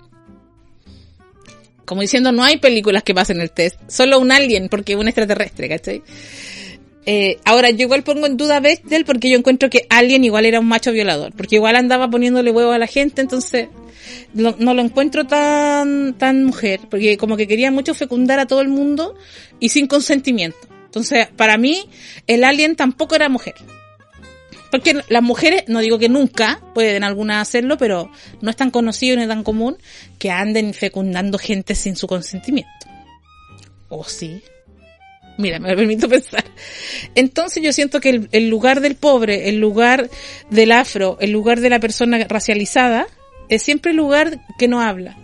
como diciendo, no hay películas que pasen el test, solo un alien, porque un extraterrestre, ¿cachai? Eh, ahora, yo igual pongo en duda a Bechdel porque yo encuentro que Alien igual era un macho violador, porque igual andaba poniéndole huevo a la gente, entonces no, no, lo encuentro tan, tan mujer, porque como que quería mucho fecundar a todo el mundo y sin consentimiento. Entonces, para mí, el Alien tampoco era mujer. Porque las mujeres, no digo que nunca, pueden algunas hacerlo, pero no es tan conocido ni tan común que anden fecundando gente sin su consentimiento. ¿O sí? Mira, me permito pensar. Entonces yo siento que el, lugar del pobre, el lugar del afro, el lugar de la persona racializada, es siempre el lugar que no habla.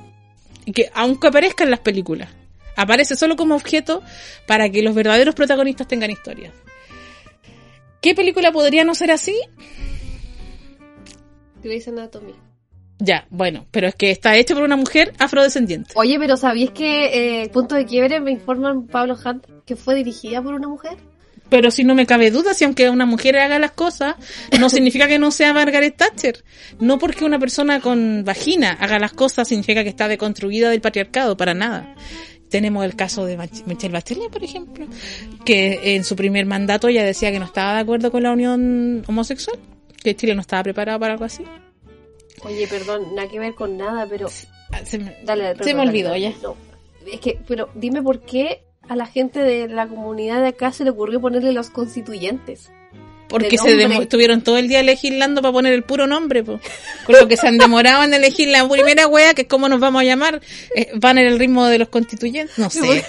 Y que aunque aparezca en las películas, aparece solo como objeto para que los verdaderos protagonistas tengan historias. ¿Qué película podría no ser así? Grey's Anatomy. Ya, bueno, pero es que está hecho por una mujer afrodescendiente. Oye, pero ¿sabías que eh, Punto de Quiebre me informan Pablo Hunt que fue dirigida por una mujer? Pero si no me cabe duda, si aunque una mujer haga las cosas, no significa que no sea Margaret Thatcher. No porque una persona con vagina haga las cosas significa que está deconstruida del patriarcado, para nada. Tenemos el caso de Michelle Bachelet, por ejemplo, que en su primer mandato ya decía que no estaba de acuerdo con la unión homosexual, que Chile no estaba preparado para algo así. Oye, perdón, nada que ver con nada, pero... Ah, se me, Dale, se me olvidó ya. No, es que, pero dime por qué a la gente de la comunidad de acá se le ocurrió ponerle los constituyentes. Porque se estuvieron todo el día legislando para poner el puro nombre, po. Con lo que se han demorado en elegir la primera wea, que es cómo nos vamos a llamar, eh, van en el ritmo de los constituyentes. No sé.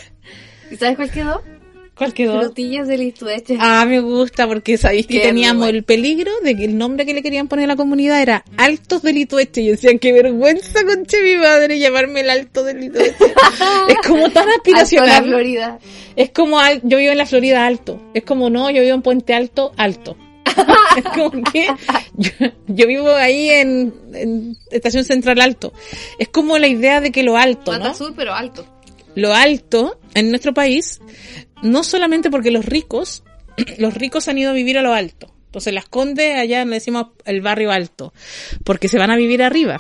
¿Y sabes cuál quedó? ¿Cuál quedó? Frutillas del Istueche. Ah, me gusta porque sabéis que teníamos el peligro de que el nombre que le querían poner a la comunidad era Altos del Litueste. Y decían, qué vergüenza, conche mi madre, llamarme el Alto del Litueste. es como tan Hasta la aspiracional. Florida. Es como, al- yo vivo en la Florida Alto. Es como, no, yo vivo en Puente Alto, Alto. es como que yo, yo vivo ahí en, en Estación Central Alto. Es como la idea de que lo alto, Mata ¿no? Sur, pero alto. Lo alto en nuestro país, no solamente porque los ricos, los ricos han ido a vivir a lo alto. Entonces las Condes allá le decimos el barrio alto, porque se van a vivir arriba.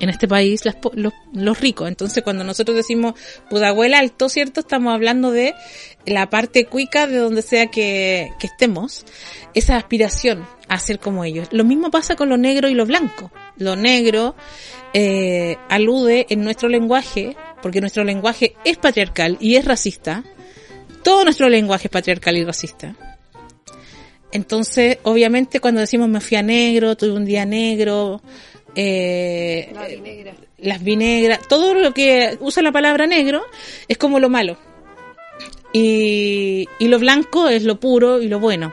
En este país las los, los ricos. Entonces cuando nosotros decimos Pudahuel alto, ¿cierto? Estamos hablando de la parte cuica de donde sea que, que estemos. Esa aspiración a ser como ellos. Lo mismo pasa con lo negro y lo blanco. Lo negro eh, alude en nuestro lenguaje, porque nuestro lenguaje es patriarcal y es racista. Todo nuestro lenguaje es patriarcal y racista. Entonces, obviamente, cuando decimos me fui a negro, tuve un día negro, eh, La las vinegras, todo lo que usa la palabra negro es como lo malo. Y, y lo blanco es lo puro y lo bueno.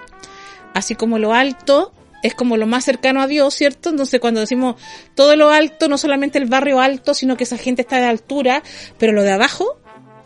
Así como lo alto es como lo más cercano a Dios, ¿cierto? Entonces cuando decimos todo lo alto, no solamente el barrio alto, sino que esa gente está de altura, pero lo de abajo,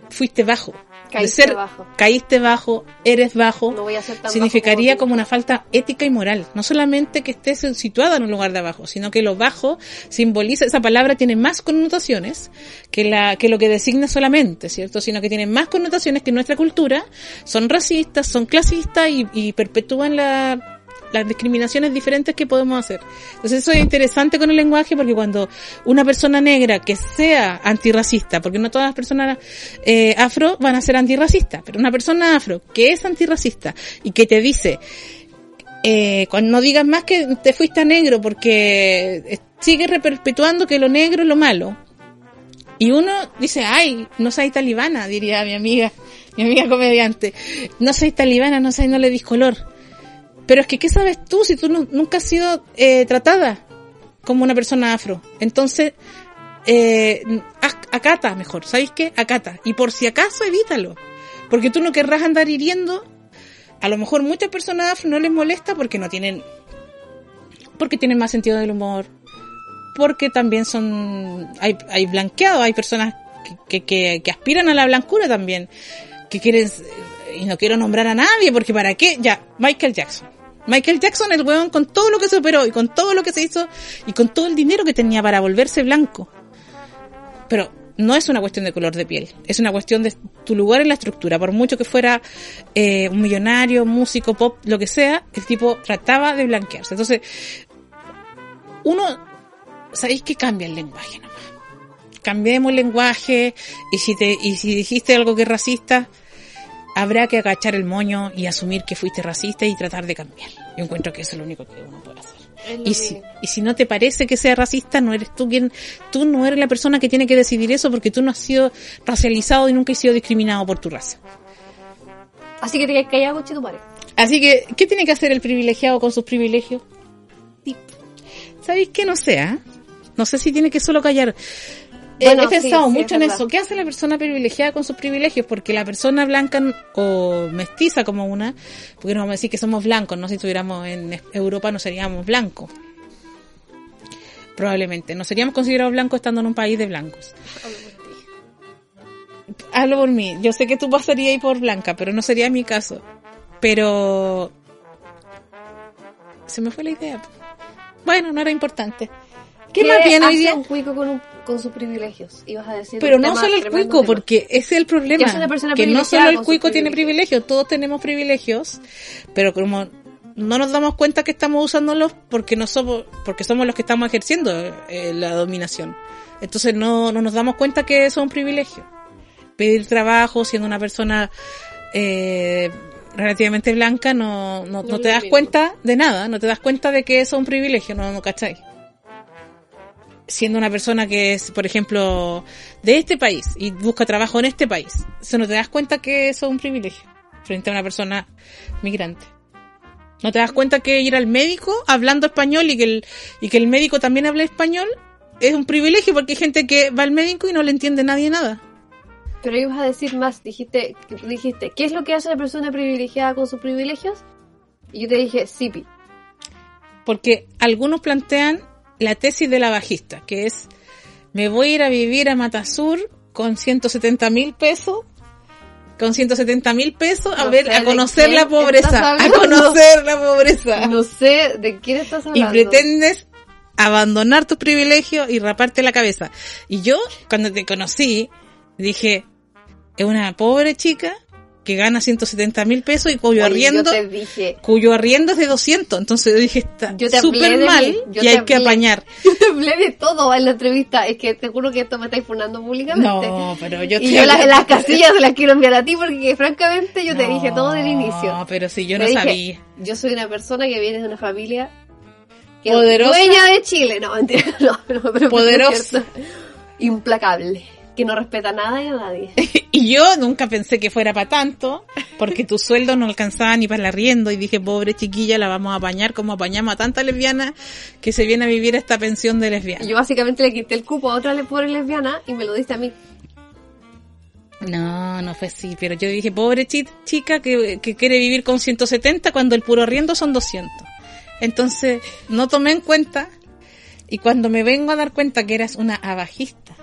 fuiste bajo. De Caíste ser- bajo. Caíste bajo, eres bajo No voy a ser tan significaría bajo como una falta ética y moral. No solamente que estés situada en un lugar de abajo, sino que lo bajo simboliza, esa palabra tiene más connotaciones que la, que lo que designa solamente, ¿cierto? Sino que tiene más connotaciones que en nuestra cultura son racistas, son clasistas y, y perpetúan la, las discriminaciones diferentes que podemos hacer. Entonces eso es interesante con el lenguaje porque cuando una persona negra que sea antirracista, porque no todas las personas eh, afro van a ser antirracistas, pero una persona afro que es antirracista y que te dice, eh, no digas más que te fuiste negro porque eh, sigue reperpetuando que lo negro es lo malo. Y uno dice, ay, no soy talibana, diría mi amiga, mi amiga comediante. No soy talibana, no soy, no le dis color. Pero es que, ¿qué sabes tú si tú nu- nunca has sido eh, tratada como una persona afro? Entonces, eh, acata mejor, ¿sabéis qué? Acata. Y por si acaso, evítalo. Porque tú no querrás andar hiriendo. A lo mejor muchas personas afro no les molesta porque no tienen, porque tienen más sentido del humor, porque también son, hay, hay blanqueados, hay personas que, que, aspiran a la blancura también, que quieren, y no quiero nombrar a nadie, porque para qué, ya, Michael Jackson. Michael Jackson, el weón, con todo lo que se operó y con todo lo que se hizo y con todo el dinero que tenía para volverse blanco. Pero no es una cuestión de color de piel, es una cuestión de tu lugar en la estructura. Por mucho que fuera eh, un millonario, músico, pop, lo que sea, el tipo trataba de blanquearse. Entonces, uno, ¿sabéis que cambia el lenguaje nomás? Cambiemos el lenguaje y si te, y si dijiste algo que es racista, habrá que agachar el moño y asumir que fuiste racista y tratar de cambiar. Yo encuentro que eso es lo único que uno puede hacer. Y que- si, y si no te parece que sea racista, no eres tú quien, tú no eres la persona que tiene que decidir eso porque tú no has sido racializado y nunca has sido discriminado por tu raza. Así que te quedas callado, coche tu madre. Así que, ¿qué tiene que hacer el privilegiado con sus privilegios? ¿Sabéis que no sea? No sé si tiene que solo callar. Eh, Bueno, he pensado sí, sí, mucho en verdad. eso. ¿Qué hace la persona privilegiada con sus privilegios? Porque la persona blanca o mestiza como una, porque no vamos a decir que somos blancos, no si estuviéramos en Europa no seríamos blancos. Probablemente. No seríamos considerados blancos estando en un país de blancos. Hablo por mí. Yo sé que tú pasarías ahí por blanca, pero no sería mi caso. Pero se me fue la idea. Bueno, no era importante. ¿Qué, más viene hoy día? un cuico con, con sus privilegios? Ibas a decir Pero un no solo el cuico, tema. porque ese es el problema. Que es una persona que no solo el cuico tiene privilegios. privilegios, todos tenemos privilegios, pero como no nos damos cuenta que estamos usándolos porque no somos, porque somos los que estamos ejerciendo eh, la dominación. Entonces no, no nos damos cuenta que son privilegios. Pedir trabajo siendo una persona eh, relativamente blanca no, no, no No te das mismo. cuenta de nada, no te das cuenta de que eso es un privilegio, no, no cachai siendo una persona que es, por ejemplo, de este país y busca trabajo en este país, eso no te das cuenta que eso es un privilegio frente a una persona migrante. No te das cuenta que ir al médico hablando español y que el, y que el médico también hable español es un privilegio porque hay gente que va al médico y no le entiende nadie nada. Pero ibas a decir más, dijiste, dijiste, ¿qué es lo que hace una persona privilegiada con sus privilegios? Y yo te dije, SIPI. Porque algunos plantean la tesis de la bajista, que es, me voy a ir a vivir a Matasur con 170 mil pesos, con 170 mil pesos, a No ver, a conocer la pobreza, a conocer la pobreza. No sé de quién estás y hablando. pretendes abandonar tus privilegios y raparte la cabeza. Y yo, cuando te conocí, dije, es una pobre chica que gana 170 mil pesos y cuyo Oye, arriendo, dije, cuyo arriendo es de 200. Entonces yo dije, está súper mal yo y hay que apañar. yo te hablé de todo en la entrevista. Es que te juro que esto me estáis funando públicamente. No, pero yo y te yo las, las casillas se las quiero enviar a ti porque francamente yo te dije todo del inicio. No, pero si yo no dije, sabía. Yo soy una persona que viene de una familia que Poderosa. dueña de Chile. No, mentira, no, no, pero- Poderosa. Implacable. Que no respeta nada y a nadie. Y yo nunca pensé que fuera para tanto, porque tu sueldo no alcanzaba ni para el arriendo y dije, pobre chiquilla, la vamos a apañar como apañamos a tanta lesbiana que se viene a vivir esta pensión de lesbiana. Yo básicamente le quité el cupo a otra pobre lesbiana y me lo diste a mí. No, no fue así, pero yo dije, pobre chi- chica que, que quiere vivir con 170 cuando el puro arriendo son 200. Entonces, no tomé en cuenta y cuando me vengo a dar cuenta que eras una abajista,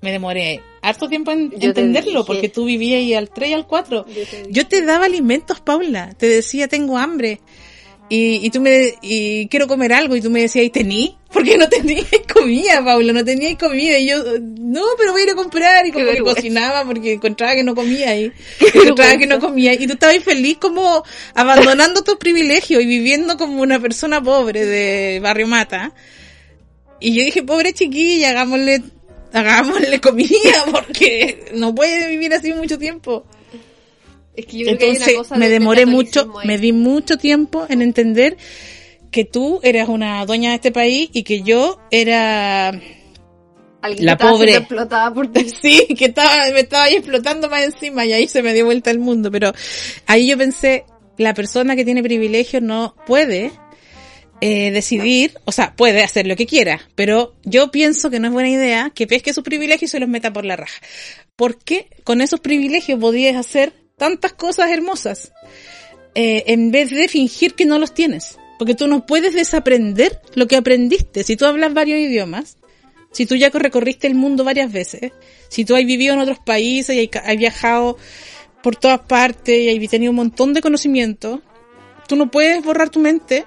me demoré harto tiempo en Yo entenderlo dije. porque tú vivías ahí al 3 y al 4. Yo te dije. Yo te daba alimentos, Paula. Te decía, tengo hambre. Y, y tú me, y quiero comer algo. Y tú me decías, ¿y tení? Porque no tenías comida, Paula, no tenías comida. Y yo, no, pero voy a ir a comprar. Y como que cocinaba porque encontraba que no comía ahí. Qué encontraba que no comía. Y tú estabas feliz como abandonando tus privilegios y viviendo como una persona pobre de Barrio Mata. Y yo dije, pobre chiquilla, hagámosle, hagámosle comida porque no puede vivir así mucho tiempo. Es que yo creo que hay una Entonces cosa me de- de demoré mucho, ahí. me di mucho tiempo en entender que tú eras una dueña de este país y que yo era Alguien la que pobre. explotada por ti. sí, que estaba me estaba ahí explotando más encima y ahí se me dio vuelta el mundo, pero ahí yo pensé, la persona que tiene privilegios no puede eh, decidir, o sea, puede hacer lo que quiera, pero yo pienso que no es buena idea que pesque sus privilegios y se los meta por la raja. Porque con esos privilegios podías hacer tantas cosas hermosas eh, en vez de fingir que no los tienes. Porque tú no puedes desaprender lo que aprendiste. Si tú hablas varios idiomas, si tú ya recorriste el mundo varias veces, si tú has vivido en otros países y has viajado por todas partes y has tenido un montón de conocimiento, tú no puedes borrar tu mente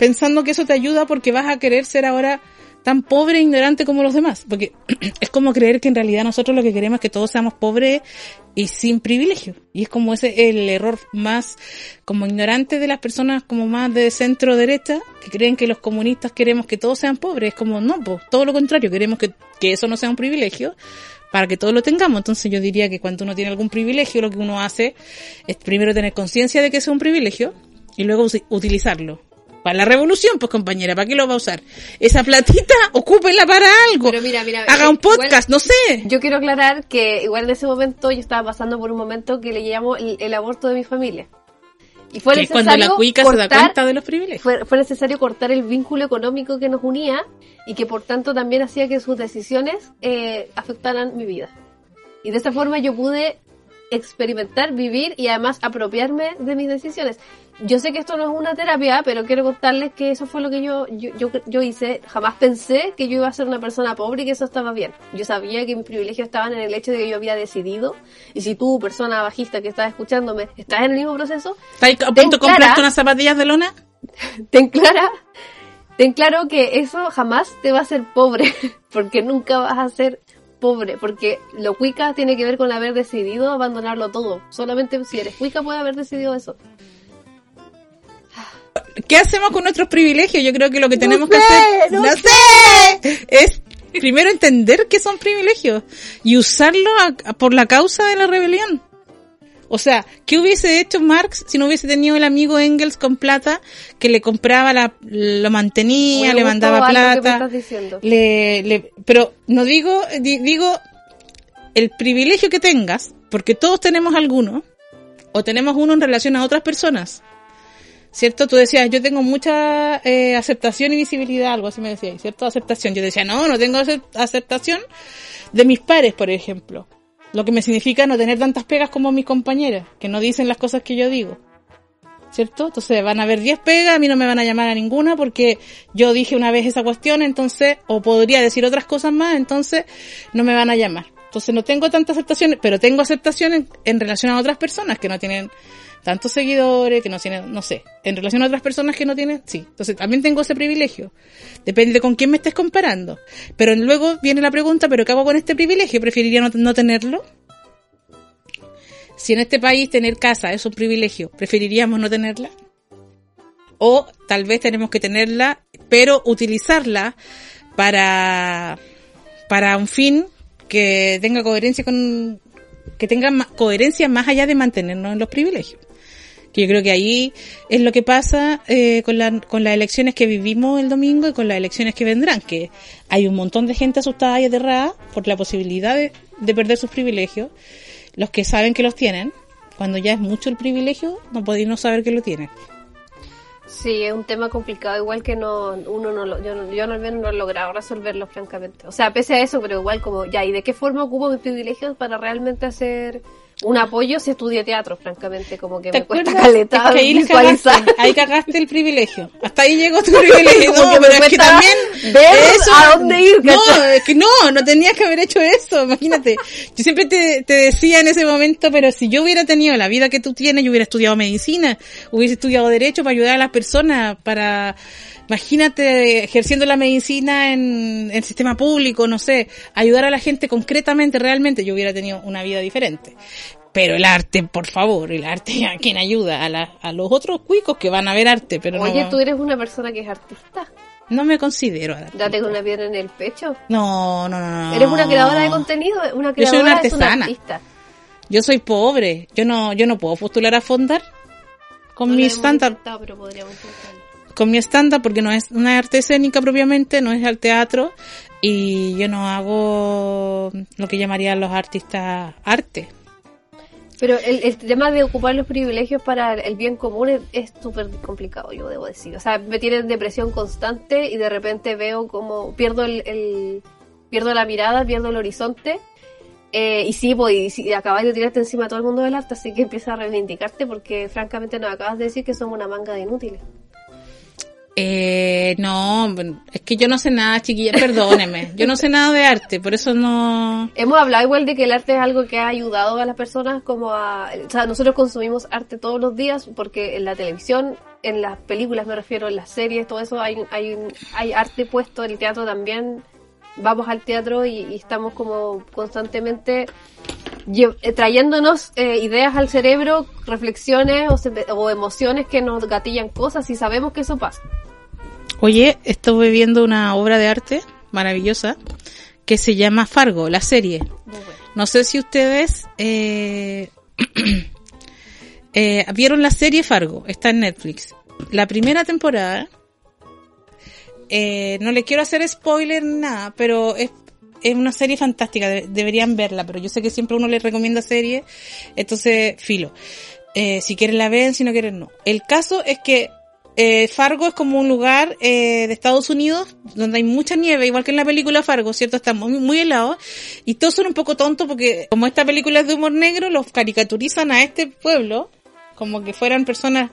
pensando que eso te ayuda porque vas a querer ser ahora tan pobre e ignorante como los demás. Porque es como creer que en realidad nosotros lo que queremos es que todos seamos pobres y sin privilegio. Y es como ese el error más como ignorante de las personas como más de centro derecha que creen que los comunistas queremos que todos sean pobres. Es como no, pues, todo lo contrario, queremos que, que eso no sea un privilegio para que todos lo tengamos. Entonces yo diría que cuando uno tiene algún privilegio, lo que uno hace es primero tener conciencia de que es un privilegio y luego utilizarlo. Para la revolución, pues compañera, ¿para qué lo va a usar? Esa platita, ocúpenla para algo. Pero mira, mira, Haga un igual- podcast, no sé. Yo quiero aclarar que igual en ese momento yo estaba pasando por un momento que le llamo el, el aborto de mi familia. Y fue necesario cuando la cuica se da cortar- cuenta de los privilegios. fue, fue necesario cortar el vínculo económico que nos unía y que por tanto también hacía que sus decisiones eh, afectaran mi vida. Y de esa forma yo pude experimentar, vivir y además apropiarme de mis decisiones. Yo sé que esto no es una terapia, pero quiero contarles que eso fue lo que yo, yo, yo, yo hice. Jamás pensé que yo iba a ser una persona pobre y que eso estaba bien. Yo sabía que mis privilegios estaban en el hecho de que yo había decidido. Y si tú, persona bajista que estás escuchándome, estás en el mismo proceso, ¿Estás a punto de comprarte unas zapatillas de lona? ten clara, ten claro que eso jamás te va a hacer pobre, porque nunca vas a ser pobre, porque lo cuica tiene que ver con haber decidido abandonarlo todo. Solamente si eres cuica puede haber decidido eso. ¿Qué hacemos con nuestros privilegios? Yo creo que lo que tenemos sé, que hacer, no no sé, es primero entender que son privilegios y usarlo a- por la causa de la rebelión. O sea, ¿qué hubiese hecho Marx si no hubiese tenido el amigo Engels con plata que le compraba la, lo mantenía, le mandaba plata? le, le, pero no digo, di- digo, el privilegio que tengas, porque todos tenemos alguno, o tenemos uno en relación a otras personas. ¿Cierto? Tú decías, yo tengo mucha eh, aceptación y visibilidad, algo así me decías, ¿cierto? Aceptación. Yo decía, no, no tengo acep- aceptación de mis pares, por ejemplo. Lo que me significa no tener tantas pegas como mis compañeras, que no dicen las cosas que yo digo. ¿Cierto? Entonces van a haber 10 pegas, a mí no me van a llamar a ninguna porque yo dije una vez esa cuestión, entonces, o podría decir otras cosas más, entonces no me van a llamar. Entonces no tengo tanta aceptación, pero tengo aceptación en, en relación a otras personas que no tienen tantos seguidores, que no tienen, no sé, en relación a otras personas que no tienen, sí. Entonces también tengo ese privilegio. Depende con quién me estés comparando. Pero luego viene la pregunta, ¿pero qué hago con este privilegio? ¿Preferiría no, no tenerlo? Si en este país tener casa es un privilegio, ¿preferiríamos no tenerla? O tal vez tenemos que tenerla, pero utilizarla para, para un fin que tenga coherencia con, que tenga coherencia más allá de mantenernos en los privilegios. Que yo creo que ahí es lo que pasa eh, con, la- con las elecciones que vivimos el domingo y con las elecciones que vendrán, que hay un montón de gente asustada y aterrada por la posibilidad de, de perder sus privilegios, los que saben que los tienen, cuando ya es mucho el privilegio, no podéis no saber que lo tienen. Sí, es un tema complicado, igual que no, uno no lo, yo, no- yo menos no he logrado resolverlo francamente. O sea, pese a eso, pero igual como, ya, ¿y de qué forma ocupo mis privilegios para realmente hacer un apoyo si estudié teatro, francamente? Como que ¿Te me cuesta caleta Es que ahí visualizar. cagaste, ahí cagaste el privilegio. Hasta ahí llegó tu privilegio. No, pero es que también ver a dónde ir, No, ¿cachai? es que no, no tenías que haber hecho eso, imagínate. Yo siempre te, te decía en ese momento, pero si yo hubiera tenido la vida que tú tienes, yo hubiera estudiado medicina, hubiese estudiado derecho para ayudar a las personas, para imagínate ejerciendo la medicina en el sistema público, no sé, ayudar a la gente concretamente, realmente, yo hubiera tenido una vida diferente. Pero el arte, por favor, el arte a quien ayuda, a, la, a los otros cuicos que van a ver arte, pero Oye, no, tú eres una persona que es artista. no me considero artista. Date con una piedra en el pecho. No, no, no, no. Eres una creadora de contenido, una Yo soy creadora una es una artista. Yo soy pobre. Yo no, yo no puedo postular a fondar con No mi lo con mi stand-up porque no es una arte escénica propiamente, no es al teatro y yo no hago lo que llamarían los artistas arte. Pero el, tema de ocupar los privilegios para el bien común es- súper complicado, yo debo decir. O sea, me tiene en depresión constante y de repente veo como pierdo el, pierdo la mirada, pierdo el horizonte. Eh, y sí, pues, y, acabas de tirarte encima a todo el mundo del arte, así que empieza a reivindicarte porque francamente nos acabas de decir que somos una manga de inútiles. Eh, no, es que yo no sé nada, chiquilla, perdóneme. Yo no sé nada de arte, por eso no... Hemos hablado igual de que el arte es algo que ha ayudado a las personas como a... O sea, nosotros consumimos arte todos los días porque en la televisión, en las películas me refiero, en las series, todo eso hay, hay, hay arte puesto, en el teatro también. Vamos al teatro y, estamos como constantemente eh, trayéndonos eh, ideas al cerebro, reflexiones o, o emociones que nos gatillan cosas y sabemos que eso pasa. Oye, estuve viendo una obra de arte maravillosa que se llama Fargo, la serie. No sé si ustedes eh, eh, vieron la serie Fargo, está en Netflix. La primera temporada, eh, no le quiero hacer spoiler nada, pero es, es una serie fantástica, de- deberían verla, pero yo sé que siempre uno le recomienda series, entonces filo. Eh, si quieren la ven, si no quieren no. El caso es que eh, Fargo es como un lugar eh, de Estados Unidos donde hay mucha nieve, igual que en la película Fargo, ¿cierto? Está muy, muy helado. Y todos son un poco tontos porque como esta película es de humor negro, los caricaturizan a este pueblo como que fueran personas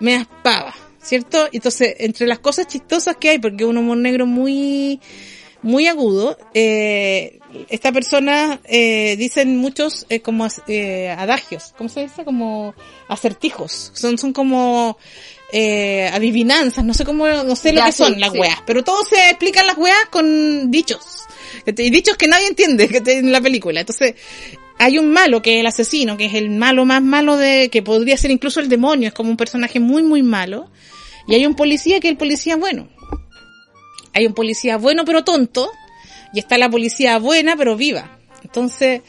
medias pavas, ¿cierto? Entonces, entre las cosas chistosas que hay, porque es un humor negro muy muy agudo. Eh, esta persona, eh, dicen muchos eh, como eh, adagios, ¿cómo se dice? Como acertijos. Son, son como eh, adivinanzas, no sé cómo, no sé lo que son las sí. weas, pero todos se explican las weas con dichos. Y dichos que nadie entiende en la película. Entonces, hay un malo que es el asesino, que es el malo más malo de, que podría ser incluso el demonio, es como un personaje muy, muy malo. Y hay un policía que es el policía bueno. Hay un policía bueno pero tonto, y está la policía buena pero viva. Entonces,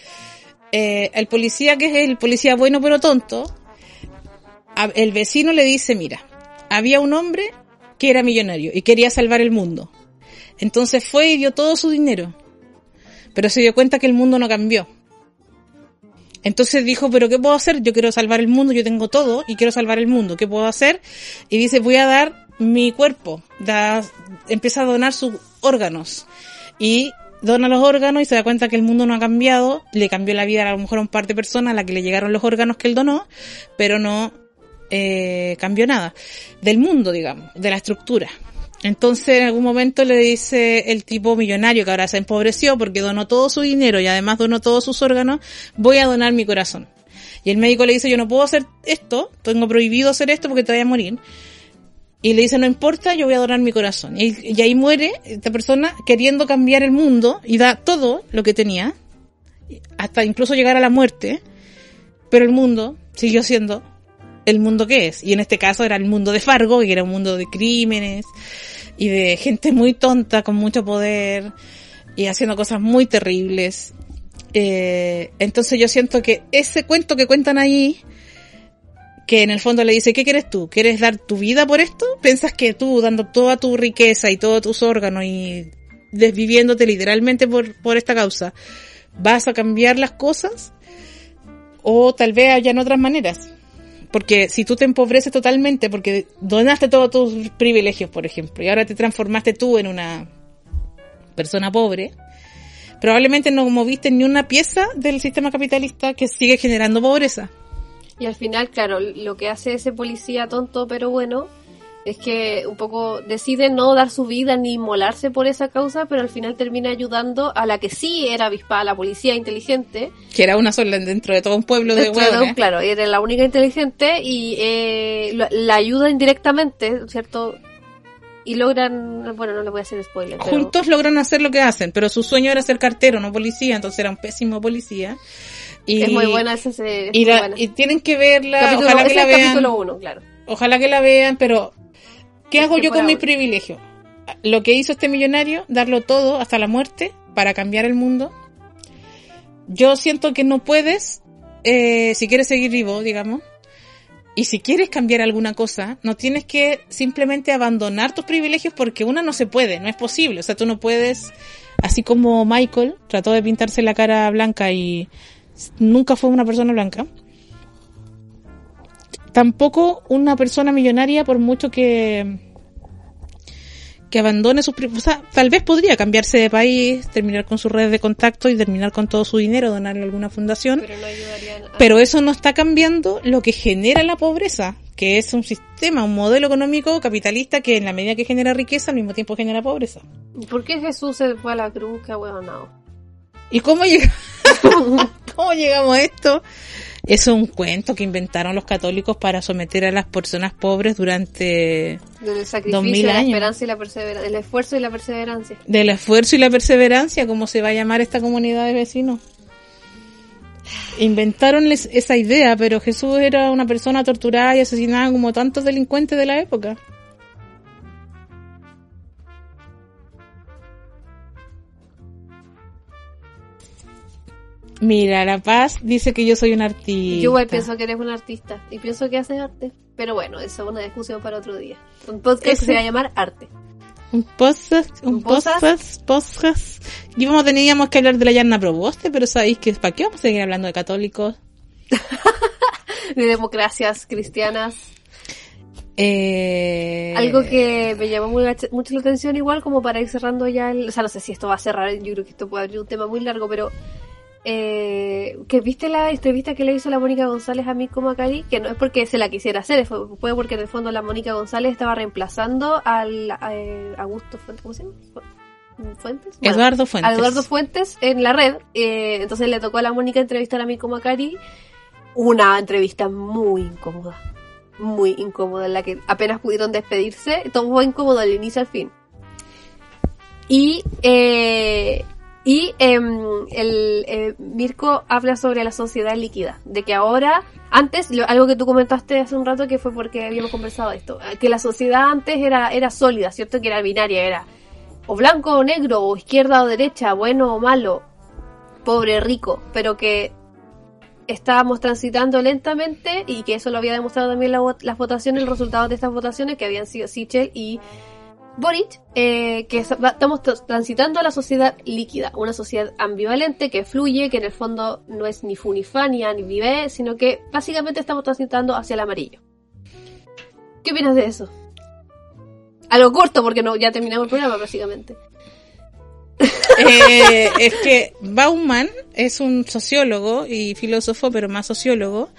eh, el policía que es el policía bueno pero tonto, el vecino le dice, mira, había un hombre que era millonario y quería salvar el mundo. Entonces fue y dio todo su dinero. Pero se dio cuenta que el mundo no cambió. Entonces dijo, pero ¿qué puedo hacer? Yo quiero salvar el mundo, yo tengo todo y quiero salvar el mundo. ¿Qué puedo hacer? Y dice, voy a dar mi cuerpo. Da, empieza a donar sus órganos. Y dona los órganos y se da cuenta que el mundo no ha cambiado. Le cambió la vida a lo mejor a un par de personas a la que le llegaron los órganos que él donó, pero no eh, cambió nada. Del mundo, digamos, de la estructura. Entonces en algún momento le dice el tipo millonario que ahora se empobreció porque donó todo su dinero y además donó todos sus órganos, voy a donar mi corazón. Y el médico le dice, yo no puedo hacer esto, tengo prohibido hacer esto porque te voy a morir. Y le dice, no importa, yo voy a donar mi corazón. Y, y ahí muere esta persona queriendo cambiar el mundo y da todo lo que tenía, hasta incluso llegar a la muerte, pero el mundo siguió siendo el mundo que es. Y en este caso era el mundo de Fargo, que era un mundo de crímenes y de gente muy tonta, con mucho poder y haciendo cosas muy terribles. Eh, entonces yo siento que ese cuento que cuentan ahí, que en el fondo le dice, ¿qué quieres tú? ¿Quieres dar tu vida por esto? ¿Piensas que tú, dando toda tu riqueza y todos tus órganos y desviviéndote literalmente por, por esta causa, vas a cambiar las cosas? O tal vez hayan otras maneras. Porque si tú te empobreces totalmente porque donaste todos tus privilegios, por ejemplo, y ahora te transformaste tú en una persona pobre, probablemente no moviste ni una pieza del sistema capitalista que sigue generando pobreza. Y al final, claro, lo que hace ese policía tonto pero bueno es que un poco decide no dar su vida ni inmolarse por esa causa, pero al final termina ayudando a la que sí era avispada, la policía inteligente. Que era una sola dentro de todo un pueblo de hueones. claro, era la única inteligente y eh, la, la ayuda indirectamente, ¿cierto? Y logran, bueno, no le voy a hacer spoiler. pero- Juntos logran hacer lo que hacen, pero su sueño era ser cartero, no policía, entonces era un pésimo policía. Y, es muy buena esa es y, la- buena. y tienen que verla, Capítulo- ojalá que la vean. capítulo 1, claro. Ojalá que la vean, pero ¿qué hago yo con mis privilegios? Lo que hizo este millonario, darlo todo hasta la muerte para cambiar el mundo. Yo siento que no puedes, eh, si quieres seguir vivo, digamos, y si quieres cambiar alguna cosa, no tienes que simplemente abandonar tus privilegios porque una no se puede, no es posible. O sea, tú no puedes, así como Michael trató de pintarse la cara blanca y nunca fue una persona blanca tampoco una persona millonaria, por mucho que que abandone sus o sea, tal vez podría cambiarse de país, terminar con sus redes de contacto y terminar con todo su dinero, donarle a alguna fundación, Pero no ayudaría a... pero eso no está cambiando lo que genera la pobreza, que es un sistema, un modelo económico capitalista que en la medida que genera riqueza al mismo tiempo genera pobreza. ¿Por qué Jesús se fue a la cruz? Qué huevonao. ¿Y cómo cómo llegamos a esto? Es un cuento que inventaron los católicos para someter a las personas pobres durante Del 2000 sacrificio, la años. esperanza y la perseverancia. Del esfuerzo y la perseverancia. del esfuerzo y la perseverancia, como se va a llamar esta comunidad de vecinos. Inventaron esa idea, pero Jesús era una persona torturada y asesinada como tantos delincuentes de la época. Mira, La Paz dice que yo soy un artista. Yo igual pienso que eres un artista y pienso que haces arte. Pero bueno, eso es una discusión para otro día. Un podcast Ese- que se va a llamar Arte. Un podcast, un ¿Un podcast? podcast. Íbamos, teníamos que hablar de la Yarna Proboste, pero sabéis que ¿para qué vamos a seguir hablando de católicos? De democracias cristianas. Eh... Algo que me llamó muy, mucho la atención igual como para ir cerrando ya el... O sea, no sé si esto va a cerrar, yo creo que esto puede abrir un tema muy largo, pero... Eh, que viste la entrevista que le hizo la Mónica González a Mico Macari, que no es porque se la quisiera hacer, fue, fue porque en el fondo la Mónica González estaba reemplazando al eh, Augusto Fuentes, ¿cómo se llama? Fuentes. Eduardo Fuentes. Eduardo Fuentes en la red. Eh, entonces le tocó a la Mónica entrevistar a Mirko Macari. Una entrevista muy incómoda. Muy incómoda, en la que apenas pudieron despedirse. Todo fue incómodo del inicio al fin. Y, eh, y em, el eh, Mirko habla sobre la sociedad líquida, de que ahora, antes, algo que tú comentaste hace un rato que fue porque habíamos conversado esto, que la sociedad antes era, era sólida, ¿cierto? Que era binaria, era o blanco o negro, o izquierda o derecha, bueno o malo, pobre rico, pero que estábamos transitando lentamente y que eso lo había demostrado también las votaciones, el resultado de estas votaciones que habían sido Sichel y Boric, eh, que estamos transitando a la sociedad líquida, una sociedad ambivalente que fluye, que en el fondo no es ni funifania ni vive, sino que básicamente estamos transitando hacia el amarillo. ¿Qué opinas de eso? Algo corto porque ya terminamos el programa básicamente. Eh, es que Bauman es un sociólogo y filósofo, pero más sociólogo,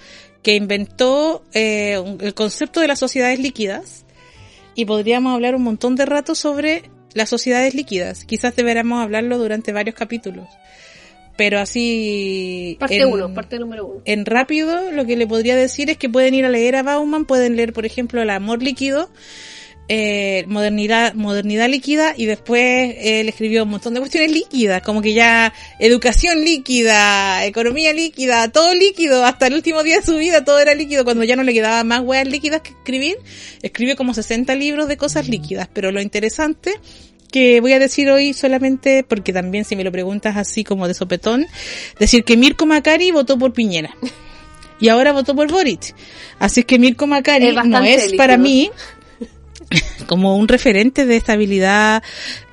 que inventó eh, el concepto de las sociedades líquidas y podríamos hablar un montón de rato sobre las sociedades líquidas. Quizás deberíamos hablarlo durante varios capítulos. Pero así... Parte uno, parte número uno. En rápido, lo que le podría decir es que pueden ir a leer a Bauman, pueden leer, por ejemplo, El amor líquido, eh, modernidad, modernidad líquida y después eh, él escribió un montón de cuestiones líquidas, como que ya educación líquida, economía líquida, todo líquido, hasta el último día de su vida todo era líquido, cuando ya no le quedaba más hueas líquidas que escribir, escribió como 60 libros de cosas líquidas, pero lo interesante que voy a decir hoy solamente porque también si me lo preguntas así como de sopetón, decir que Mirko Macari votó por Piñera. Y ahora votó por Boric. Así es que Mirko Macari no es para mí como un referente de estabilidad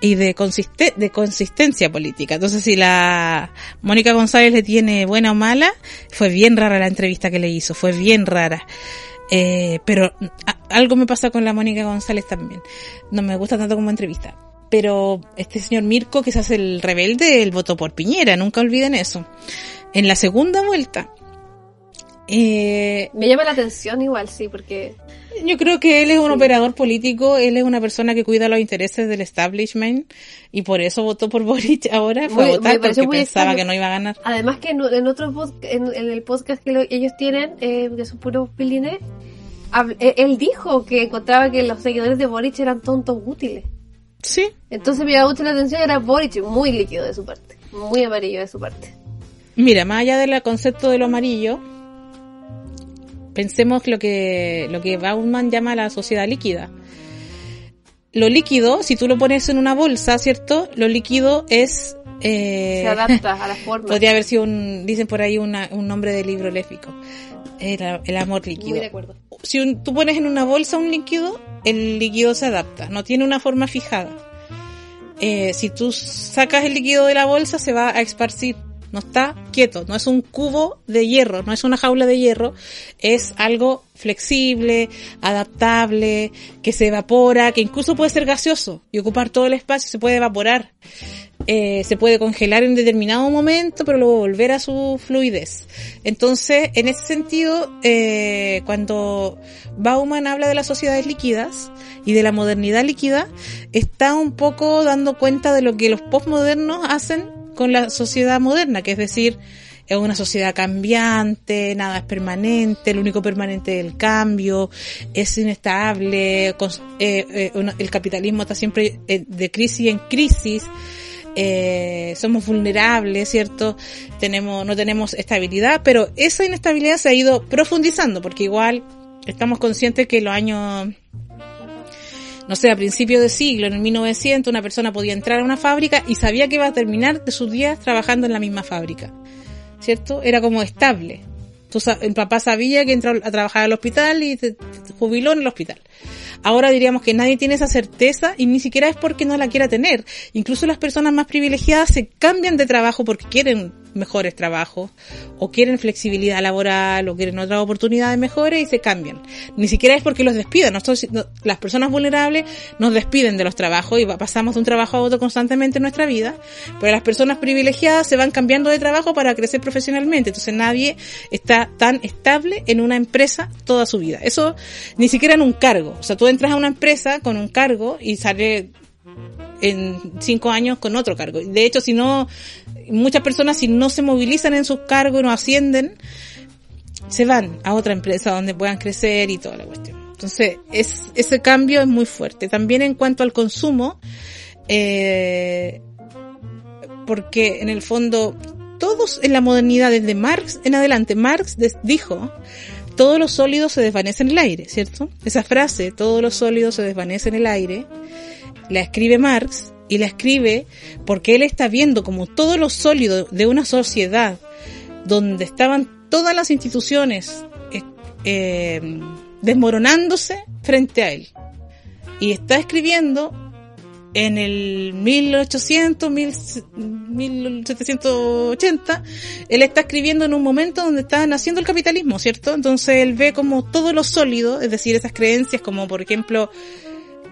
y de, de consistencia política. Entonces, si la Mónica González le tiene buena o mala, fue bien rara la entrevista que le hizo, fue bien rara. Eh, pero algo me pasa con la Mónica González también. No me gusta tanto como entrevista. Pero este señor Mirko, que se hace el rebelde, él votó por Piñera, nunca olviden eso. En la segunda vuelta, eh, me llama la atención igual, sí, porque yo creo que él es un operador político, él es una persona que cuida los intereses del establishment y por eso votó por Boric ahora, fue a votar porque pensaba que no iba a ganar. Además que en, en otros en, el podcast que ellos tienen, eh, que son puros pilines, e, él dijo que encontraba que los seguidores de Boric eran tontos útiles. Sí. Entonces me llamó mucho la atención, era Boric muy líquido de su parte, muy amarillo de su parte. Mira, más allá del concepto de lo amarillo, Pensemos lo que, lo que Bauman llama la sociedad líquida. Lo líquido, si tú lo pones en una bolsa, ¿cierto? Lo líquido es... Eh, Se adapta a la forma. Podría haber sido un, dicen por ahí un nombre de libro léfico. El, amor líquido. Muy de acuerdo. Si tú pones en una bolsa un líquido, el líquido se adapta, no tiene una forma fijada. Eh, si tú sacas el líquido de la bolsa, se va a esparcir no está quieto, no es un cubo de hierro, no es una jaula de hierro, es algo flexible, adaptable, que se evapora, que incluso puede ser gaseoso y ocupar todo el espacio, se puede evaporar. Eh, se puede congelar en determinado momento, pero luego volver a su fluidez. Entonces, en ese sentido, eh, cuando Bauman habla de las sociedades líquidas y de la modernidad líquida, está un poco dando cuenta de lo que los postmodernos hacen con la sociedad moderna, que es decir, es una sociedad cambiante, nada es permanente, lo único permanente es el cambio, es inestable, eh, eh, el capitalismo está siempre eh, de crisis en crisis, somos vulnerables, ¿cierto? Tenemos, no tenemos estabilidad, pero esa inestabilidad se ha ido profundizando, porque igual estamos conscientes que los años no sé, a principios de siglo, en el 1900, una persona podía entrar a una fábrica y sabía que iba a terminar de sus días trabajando en la misma fábrica. ¿Cierto? Era como estable. el papá sabía que entró a trabajar al hospital y se jubiló en el hospital. Ahora diríamos que nadie tiene esa certeza y ni siquiera es porque no la quiera tener. Incluso las personas más privilegiadas se cambian de trabajo porque quieren mejores trabajos o quieren flexibilidad laboral o quieren otras oportunidades mejores y se cambian. Ni siquiera es porque los despidan. Nosotros, las personas vulnerables nos despiden de los trabajos y pasamos de un trabajo a otro constantemente en nuestra vida, pero las personas privilegiadas se van cambiando de trabajo para crecer profesionalmente. Entonces nadie está tan estable en una empresa toda su vida. Eso ni siquiera en un cargo. O sea, tú entras a una empresa con un cargo y sale en cinco años con otro cargo. De hecho, si no, muchas personas si no se movilizan en sus cargos no ascienden, se van a otra empresa donde puedan crecer y toda la cuestión. Entonces, es, ese cambio es muy fuerte. También en cuanto al consumo, eh, porque en el fondo todos en la modernidad, desde Marx en adelante, Marx dijo, todos los sólidos se desvanecen en el aire, ¿cierto? Esa frase, todos los sólidos se desvanecen en el aire, la escribe Marx y la escribe porque él está viendo como todos los sólidos de una sociedad donde estaban todas las instituciones eh, eh, desmoronándose frente a él. Y está escribiendo en el 1800, 1780, él está escribiendo en un momento donde está naciendo el capitalismo, ¿cierto? Entonces él ve como todo lo sólido, es decir, esas creencias como por ejemplo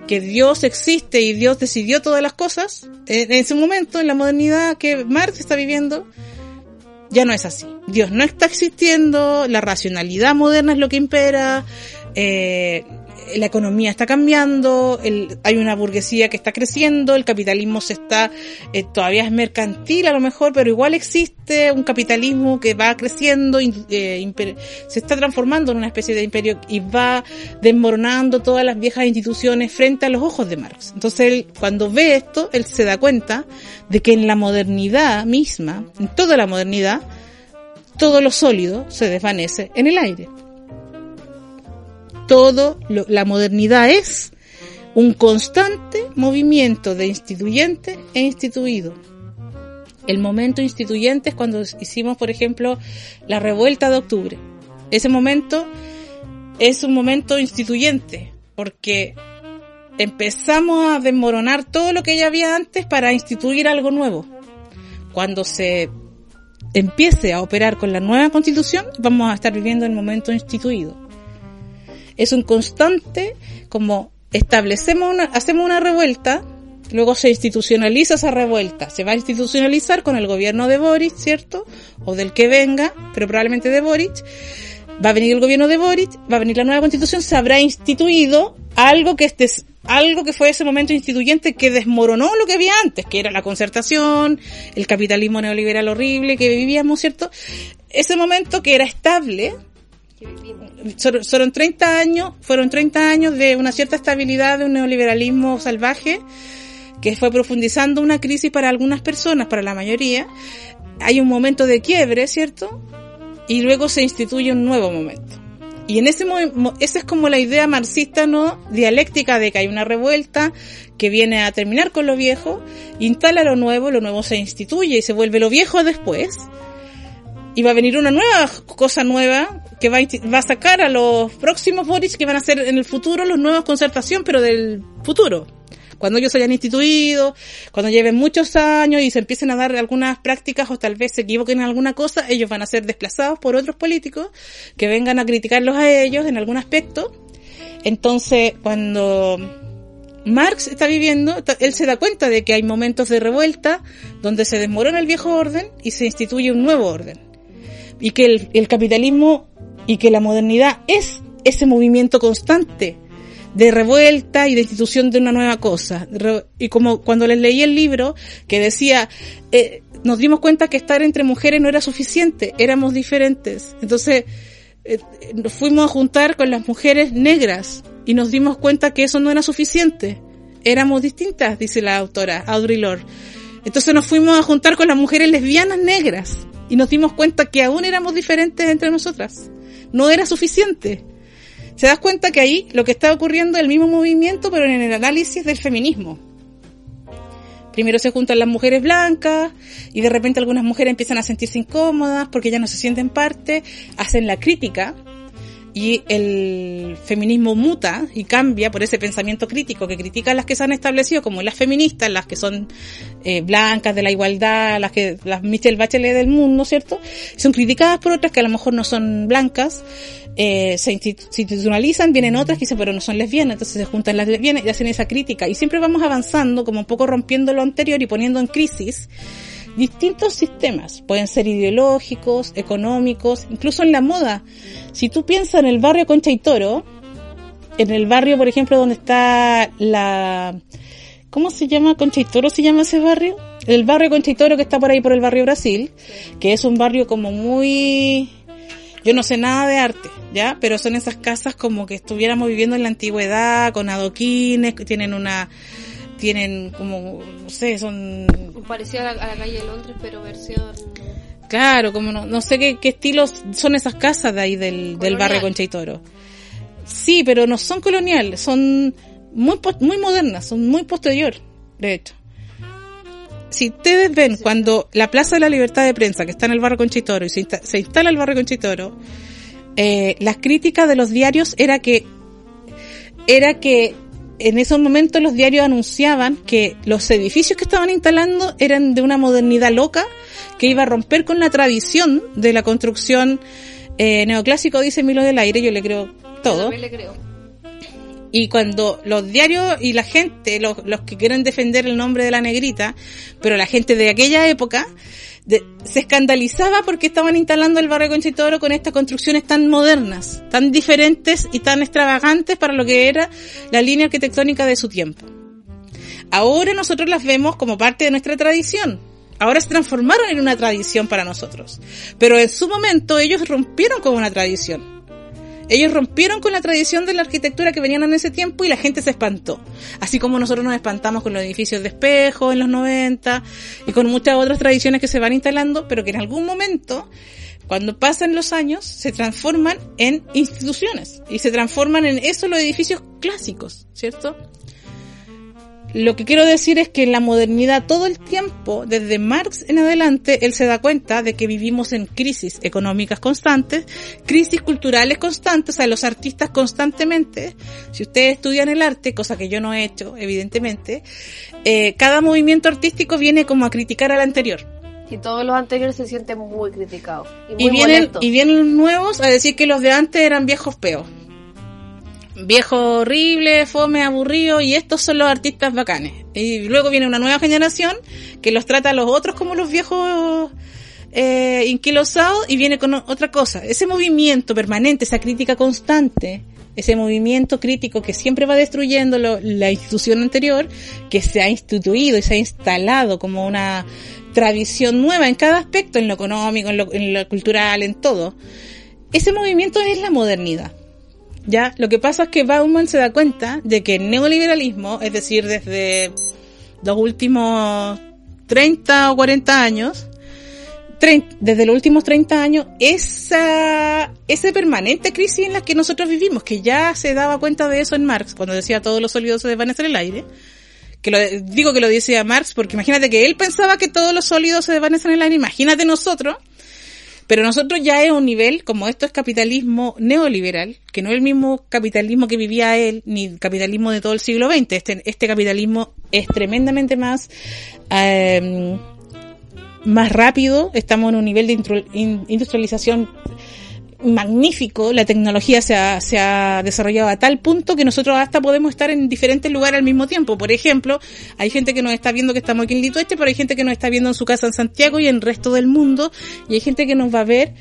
que Dios existe y Dios decidió todas las cosas, en ese momento, en la modernidad que Marx está viviendo, ya no es así. Dios no está existiendo, la racionalidad moderna es lo que impera, eh, la economía está cambiando, el, hay una burguesía que está creciendo, el capitalismo se está, eh, todavía es mercantil a lo mejor, pero igual existe un capitalismo que va creciendo, eh, se está transformando en una especie de imperio y va desmoronando todas las viejas instituciones frente a los ojos de Marx. Entonces él, cuando ve esto, él se da cuenta de que en la modernidad misma, en toda la modernidad, todo lo sólido se desvanece en el aire todo la modernidad es un constante movimiento de instituyente e instituido. El momento instituyente es cuando hicimos, por ejemplo, la revuelta de octubre. Ese momento es un momento instituyente, porque empezamos a desmoronar todo lo que ya había antes para instituir algo nuevo. Cuando se empiece a operar con la nueva constitución, vamos a estar viviendo el momento instituido es un constante como establecemos una, hacemos una revuelta, luego se institucionaliza esa revuelta, se va a institucionalizar con el gobierno de Boric, ¿cierto? O del que venga, pero probablemente de Boric. Va a venir el gobierno de Boric, va a venir la nueva constitución, se habrá instituido algo que este, algo que fue ese momento instituyente que desmoronó lo que había antes, que era la concertación, el capitalismo neoliberal horrible que vivíamos, ¿cierto? Ese momento que era estable, fueron 30 años, fueron 30 años de una cierta estabilidad de un neoliberalismo salvaje que fue profundizando una crisis para algunas personas, para la mayoría. Hay un momento de quiebre, ¿cierto? Y luego se instituye un nuevo momento. Y en ese esa es como la idea marxista, ¿no? Dialéctica de que hay una revuelta que viene a terminar con lo viejo, instala lo nuevo, lo nuevo se instituye y se vuelve lo viejo después. Y va a venir una nueva cosa nueva que va a, sacar a los próximos Boris que van a ser en el futuro los nuevos concertación, pero del futuro. Cuando ellos hayan instituido, cuando lleven muchos años y se empiecen a dar algunas prácticas o tal vez se equivoquen en alguna cosa, ellos van a ser desplazados por otros políticos que vengan a criticarlos a ellos en algún aspecto. Entonces, cuando Marx está viviendo, él se da cuenta de que hay momentos de revuelta donde se desmorona el viejo orden y se instituye un nuevo orden. Y que el, capitalismo y que la modernidad es ese movimiento constante de revuelta y de institución de una nueva cosa. Y como cuando les leí el libro que decía, eh, nos dimos cuenta que estar entre mujeres no era suficiente, éramos diferentes. Entonces, eh, nos fuimos a juntar con las mujeres negras y nos dimos cuenta que eso no era suficiente. Éramos distintas, dice la autora Audrey Lorde. Entonces nos fuimos a juntar con las mujeres lesbianas negras y nos dimos cuenta que aún éramos diferentes entre nosotras no era suficiente. Se das cuenta que ahí lo que está ocurriendo es el mismo movimiento, pero en el análisis del feminismo. Primero se juntan las mujeres blancas y de repente algunas mujeres empiezan a sentirse incómodas porque ya no se sienten parte, hacen la crítica y el feminismo muta y cambia por ese pensamiento crítico que critica las que se han establecido como las feministas, las que son eh, blancas de la igualdad, las que las Michelle Bachelet del mundo, ¿cierto? Son criticadas por otras que a lo mejor no son blancas, eh, se institucionalizan, vienen otras que dicen pero no son lesbianas, entonces se juntan las lesbianas y hacen esa crítica y siempre vamos avanzando como un poco rompiendo lo anterior y poniendo en crisis distintos sistemas. Pueden ser ideológicos, económicos, incluso en la moda. Si tú piensas en el barrio Concha y Toro, en el barrio, por ejemplo, donde está la ¿cómo se llama? Concha y Toro se llama ese barrio. El barrio Concha y Toro que está por ahí por el barrio Brasil, que es un barrio como muy, yo no sé nada de arte, ¿ya? Pero son esas casas como que estuviéramos viviendo en la antigüedad, con adoquines, que tienen una, tienen como, no sé, son... Parecido a la, a la calle de Londres, pero versión... Claro, como no, no sé qué, qué estilos son esas casas de ahí del, del barrio Concha y Toro. Sí, pero no son coloniales, son muy, muy modernas, son muy posterior, de hecho. Si ustedes ven cuando la Plaza de la Libertad de Prensa, que está en el barrio Conchitoro, y se, insta se instala el barrio Conchitoro, eh, las críticas de los diarios era que, era que en esos momentos los diarios anunciaban que los edificios que estaban instalando eran de una modernidad loca que iba a romper con la tradición de la construcción eh, neoclásico, dice Milo del Aire, yo le creo todo. Yo le creo. Y cuando los diarios y la gente, los, los que quieren defender el nombre de la negrita, pero la gente de aquella época, se escandalizaba porque estaban instalando el barrio Conchitoro con estas construcciones tan modernas, tan diferentes y tan extravagantes para lo que era la línea arquitectónica de su tiempo. Ahora nosotros las vemos como parte de nuestra tradición. Ahora se transformaron en una tradición para nosotros. Pero en su momento ellos rompieron con una tradición. Ellos rompieron con la tradición de la arquitectura que venían en ese tiempo y la gente se espantó. Así como nosotros nos espantamos con los edificios de espejo en los 90 y con muchas otras tradiciones que se van instalando, pero que en algún momento, cuando pasan los años, se transforman en instituciones y se transforman en eso los edificios clásicos, ¿cierto? Lo que quiero decir es que en la modernidad todo el tiempo, desde Marx en adelante, él se da cuenta de que vivimos en crisis económicas constantes, crisis culturales constantes, o sea, los artistas constantemente, si ustedes estudian el arte, cosa que yo no he hecho, evidentemente, eh, cada movimiento artístico viene como a criticar al anterior. Y todos los anteriores se sienten muy criticados. Y, muy Y vienen, molestos. y vienen los nuevos a decir que los de antes eran viejos peos. Viejo horrible, fome, aburrido, y estos son los artistas bacanes. Y luego viene una nueva generación que los trata a los otros como los viejos eh, inquilosados y viene con otra cosa. Ese movimiento permanente, esa crítica constante, ese movimiento crítico que siempre va destruyendo lo- la institución anterior, que se ha instituido y se ha instalado como una tradición nueva en cada aspecto, en lo económico, en lo, en lo cultural, en todo. Ese movimiento es la modernidad. Ya, lo que pasa es que Bauman se da cuenta de que el neoliberalismo, es decir, desde los últimos 30 o 40 años, desde los últimos 30 años, esa, esa permanente crisis en la que nosotros vivimos, que ya se daba cuenta de eso en Marx, cuando decía todos los sólidos se desvanecen en el aire, que lo, digo que lo decía Marx porque imagínate que él pensaba que todos los sólidos se desvanecen en el aire, imagínate nosotros, pero nosotros ya es un nivel, como esto es capitalismo neoliberal, que no es el mismo capitalismo que vivía él, ni el capitalismo de todo el siglo XX. Este, este capitalismo es tremendamente más, eh, más rápido, estamos en un nivel de industrialización magnífico, la tecnología se ha, se ha desarrollado a tal punto que nosotros hasta podemos estar en diferentes lugares al mismo tiempo. Por ejemplo, hay gente que nos está viendo que estamos aquí en Litueste, pero hay gente que nos está viendo en su casa en Santiago y en el resto del mundo, y hay gente que nos va a ver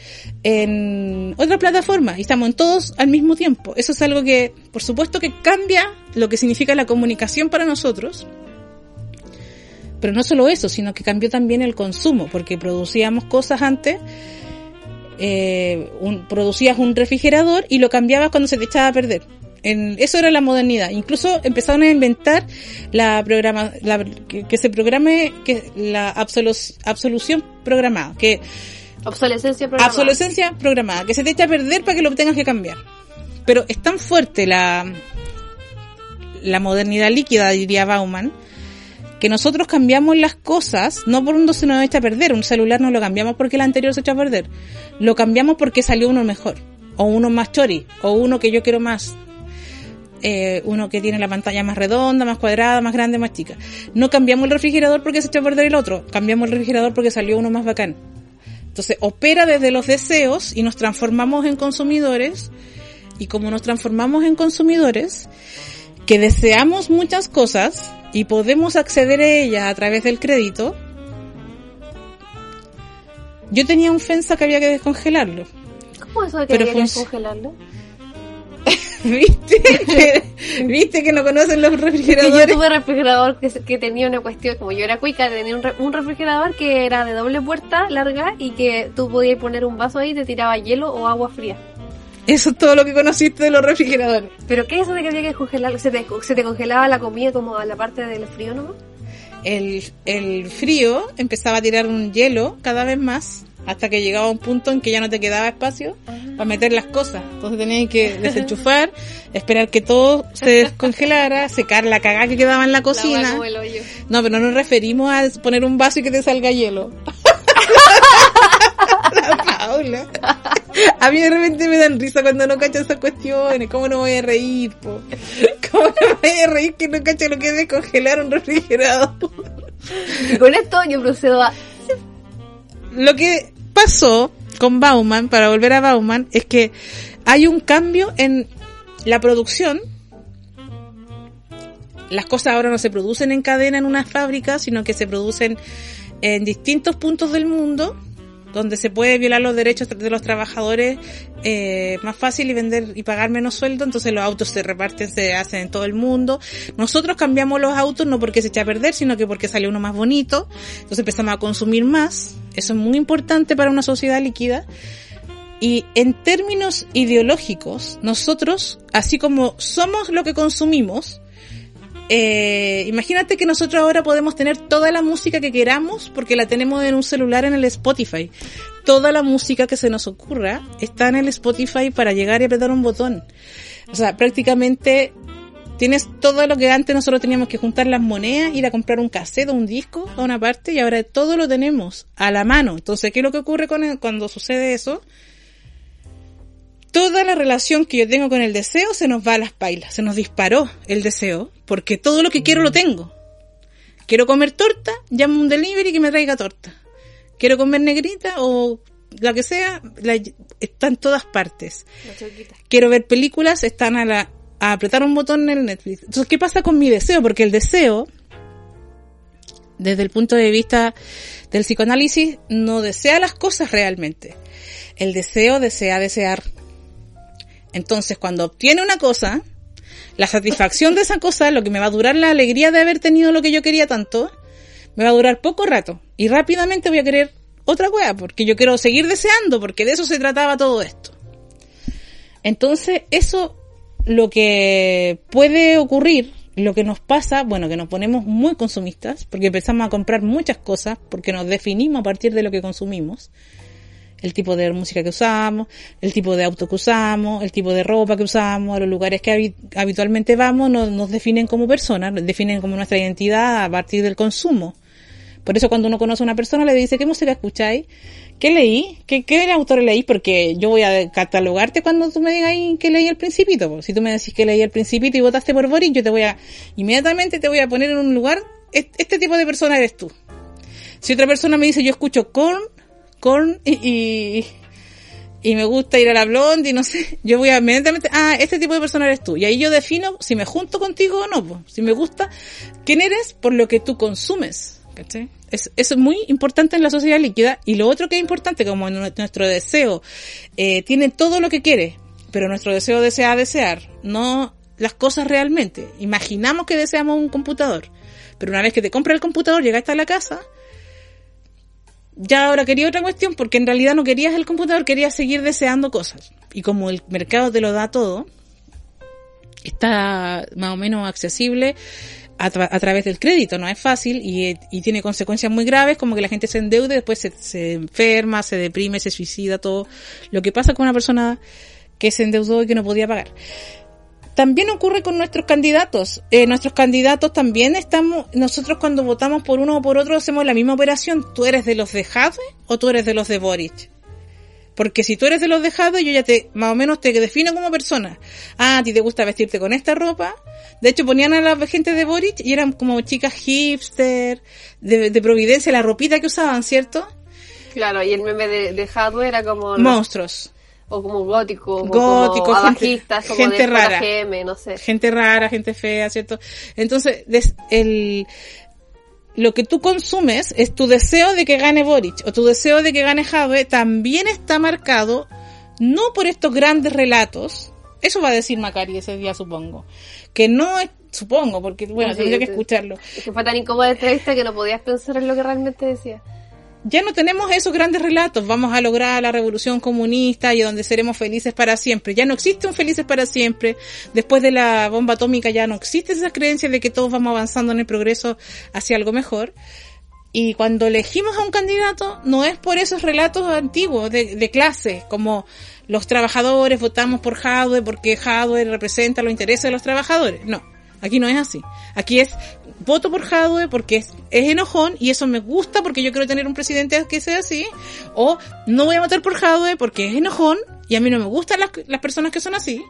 en otra plataforma, y estamos en todos al mismo tiempo. Eso es algo que, por supuesto, que cambia lo que significa la comunicación para nosotros, pero no solo eso, sino que cambió también el consumo, porque producíamos cosas antes eh, un, producías un refrigerador y lo cambiabas cuando se te echaba a perder. En, eso era la modernidad. Incluso empezaron a inventar la programa, la, que, que, se programe que la absolu, absolución programada, que obsolescencia programada. Obsolescencia programada, que se te echa a perder para que lo tengas que cambiar. Pero es tan fuerte la la modernidad líquida, diría Bauman, que nosotros cambiamos las cosas, no por un se nos echa a perder, un celular no lo cambiamos porque el anterior se echa a perder, lo cambiamos porque salió uno mejor, o uno más chori, o uno que yo quiero más, eh, uno que tiene la pantalla más redonda, más cuadrada, más grande, más chica. No cambiamos el refrigerador porque se echó a perder el otro, cambiamos el refrigerador porque salió uno más bacán. Entonces opera desde los deseos y nos transformamos en consumidores, y como nos transformamos en consumidores, que deseamos muchas cosas, y podemos acceder a ellas a través del crédito, yo tenía un FENSA que había que descongelarlo. ¿Cómo eso de que Pero había que descongelarlo? ¿Viste? que, ¿Viste que no conocen los refrigeradores? yo tuve refrigerador que, que tenía una cuestión, como yo era cuica, tenía un, re- un refrigerador que era de doble puerta larga y que tú podías poner un vaso ahí y te tiraba hielo o agua fría. Eso es todo lo que conociste de los refrigeradores. ¿Pero qué es eso de que había que congelar? ¿Se te, se te congelaba la comida como a la parte del frío nomás? El, el frío empezaba a tirar un hielo cada vez más hasta que llegaba un punto en que ya no te quedaba espacio para meter las cosas. Entonces tenías que desenchufar, esperar que todo se descongelara, secar la cagada que quedaba en la cocina. No, pero no nos referimos a poner un vaso y que te salga hielo. La Paula. A mí de repente me dan risa cuando no cacho esas cuestiones. ¿Cómo no voy a reír, po? ¿Cómo no voy a reír que no cacho lo que es descongelar un refrigerador? Y con esto yo procedo a... Lo que pasó con Bauman, para volver a Bauman, es que hay un cambio en la producción. Las cosas ahora no se producen en cadena en una fábrica, sino que se producen en distintos puntos del mundo, donde se puede violar los derechos de los trabajadores eh, más fácil y vender y pagar menos sueldo, entonces los autos se reparten, se hacen en todo el mundo. Nosotros cambiamos los autos no porque se echa a perder, sino que porque sale uno más bonito, entonces empezamos a consumir más, eso es muy importante para una sociedad líquida. Y en términos ideológicos, nosotros, así como somos lo que consumimos, eh, imagínate que nosotros ahora podemos tener toda la música que queramos porque la tenemos en un celular en el Spotify. Toda la música que se nos ocurra está en el Spotify para llegar y apretar un botón. O sea, prácticamente tienes todo lo que antes nosotros teníamos que juntar las monedas, ir a comprar un cassette o un disco a una parte y ahora todo lo tenemos a la mano. Entonces, ¿qué es lo que ocurre con cuando sucede eso? Toda la relación que yo tengo con el deseo se nos va a las pailas, se nos disparó el deseo, porque todo lo que quiero lo tengo. Quiero comer torta, llamo a un delivery que me traiga torta. Quiero comer negrita o la que sea, la- está en todas partes. Quiero ver películas, están a la a apretar un botón en el Netflix. Entonces, ¿qué pasa con mi deseo? Porque el deseo, desde el punto de vista del psicoanálisis, no desea las cosas realmente. El deseo desea desear. Entonces, cuando obtiene una cosa, la satisfacción de esa cosa, lo que me va a durar la alegría de haber tenido lo que yo quería tanto, me va a durar poco rato. Y rápidamente voy a querer otra wea, porque yo quiero seguir deseando, porque de eso se trataba todo esto. Entonces, eso, lo que puede ocurrir, lo que nos pasa, bueno, que nos ponemos muy consumistas, porque empezamos a comprar muchas cosas, porque nos definimos a partir de lo que consumimos el tipo de música que usamos, el tipo de auto que usamos, el tipo de ropa que usamos, los lugares que habi- habitualmente vamos, nos, nos definen como personas, nos definen como nuestra identidad a partir del consumo. Por eso cuando uno conoce a una persona le dice, ¿qué música escucháis? ¿Qué leí? ¿Qué, qué autor leí? Porque yo voy a catalogarte cuando tú me digas que leí el Principito. Si tú me decís que leí el Principito y votaste por Boris, yo te voy a, inmediatamente te voy a poner en un lugar, "Est- este tipo de persona eres tú. Si otra persona me dice, yo escucho Korn, Y, y, me gusta ir a la blonde y no sé, yo voy a inmediatamente, ah, este tipo de persona eres tú. Y ahí yo defino si me junto contigo o no. Si me gusta, quién eres por lo que tú consumes. ¿cachai? Es, eso es muy importante en la sociedad líquida. Y lo otro que es importante, como en nue- nuestro deseo eh, tiene todo lo que quiere, pero nuestro deseo desea desear, no las cosas realmente. Imaginamos que deseamos un computador, pero una vez que te compras el computador, llegaste a la casa, ya ahora quería otra cuestión porque en realidad no querías el computador, querías seguir deseando cosas. Y como el mercado te lo da todo, está más o menos accesible a, tra- a través del crédito, no es fácil y, y tiene consecuencias muy graves como que la gente se endeude, después se, se enferma, se deprime, se suicida, todo lo que pasa con una persona que se endeudó y que no podía pagar. También ocurre con nuestros candidatos. Eh, nuestros candidatos también estamos, nosotros cuando votamos por uno o por otro hacemos la misma operación. ¿Tú eres de los de Jadwe o tú eres de los de Boric? Porque si tú eres de los de Jadwe, yo ya te, más o menos te defino como persona. Ah, a ti te gusta vestirte con esta ropa. De hecho, ponían a la gente de Boric y eran como chicas hipster, de, de Providencia, la ropita que usaban, ¿cierto? Claro, y el meme de, de Hadwe era como... Monstruos. O como gótico, Gótico, como gente- como rara. JGM, no sé. gente rara, gente fea, ¿cierto? Entonces, des- el, lo que tú consumes es tu deseo de que gane Boric o tu deseo de que gane Jadwe también está marcado no por estos grandes relatos, Eso va a decir Macari ese día, supongo. Que no es, supongo, porque bueno, tendría que escucharlo. Es que fue tan incómoda la entrevista que no podías pensar en lo que realmente decía ya no tenemos esos grandes relatos, vamos a lograr la revolución comunista y donde seremos felices para siempre. Ya no existe un felices para siempre. Después de la bomba atómica ya no existe esa creencia de que todos vamos avanzando en el progreso hacia algo mejor. Y cuando elegimos a un candidato, no es por esos relatos antiguos de, de clase, como los trabajadores votamos por Jadwe porque Jadwe representa los intereses de los trabajadores. No, aquí no es así. Aquí es voto por Jadwe porque es, enojón y eso me gusta porque yo quiero tener un presidente que sea así. O no voy a votar por Jadwe porque es enojón y a mí no me gustan las, las personas que son así,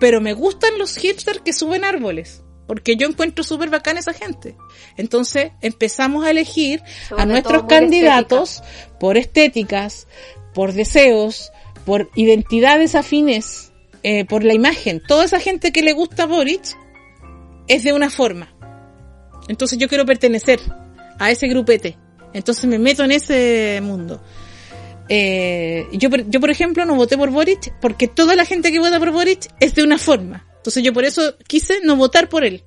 pero me gustan los hipsters que suben árboles. Porque yo encuentro súper bacán esa gente. Entonces empezamos a elegir a nuestros candidatos por estéticas, por deseos, por identidades afines, eh, por la imagen. Toda esa gente que le gusta a Boric es de una forma. Entonces yo quiero pertenecer a ese grupete. Entonces me meto en ese mundo. Eh, yo, yo, por ejemplo, no voté por Boric porque toda la gente que vota por Boric es de una forma. Entonces yo por eso quise no votar por él.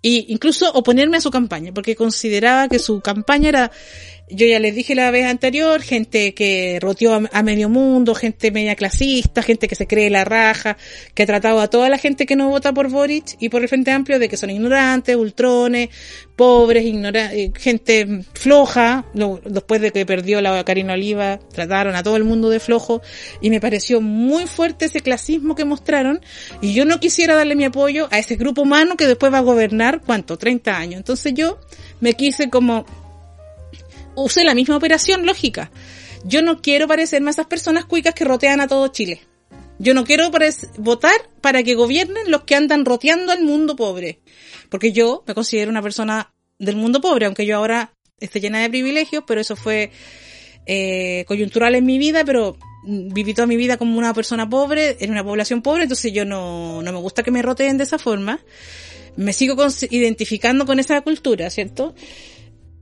Y incluso oponerme a su campaña, porque consideraba que su campaña era yo ya les dije la vez anterior, gente que roteó a, medio mundo, gente media clasista, gente que se cree la raja, que ha tratado a toda la gente que no vota por Boric y por el Frente Amplio de que son ignorantes, ultrones, pobres, eh, gente floja, después de que perdió la Karina Oliva, trataron a todo el mundo de flojo y me pareció muy fuerte ese clasismo que mostraron y yo no quisiera darle mi apoyo a ese grupo humano que después va a gobernar, ¿cuánto? 30 años. Entonces yo me quise como use la misma operación lógica. Yo no quiero parecerme a esas personas cuicas que rotean a todo Chile. Yo no quiero votar para que gobiernen los que andan roteando al mundo pobre. Porque yo me considero una persona del mundo pobre, aunque yo ahora esté llena de privilegios, pero eso fue eh, coyuntural en mi vida, pero viví toda mi vida como una persona pobre, en una población pobre, entonces yo no, no me gusta que me roteen de esa forma. Me sigo identificando con esa cultura, ¿cierto?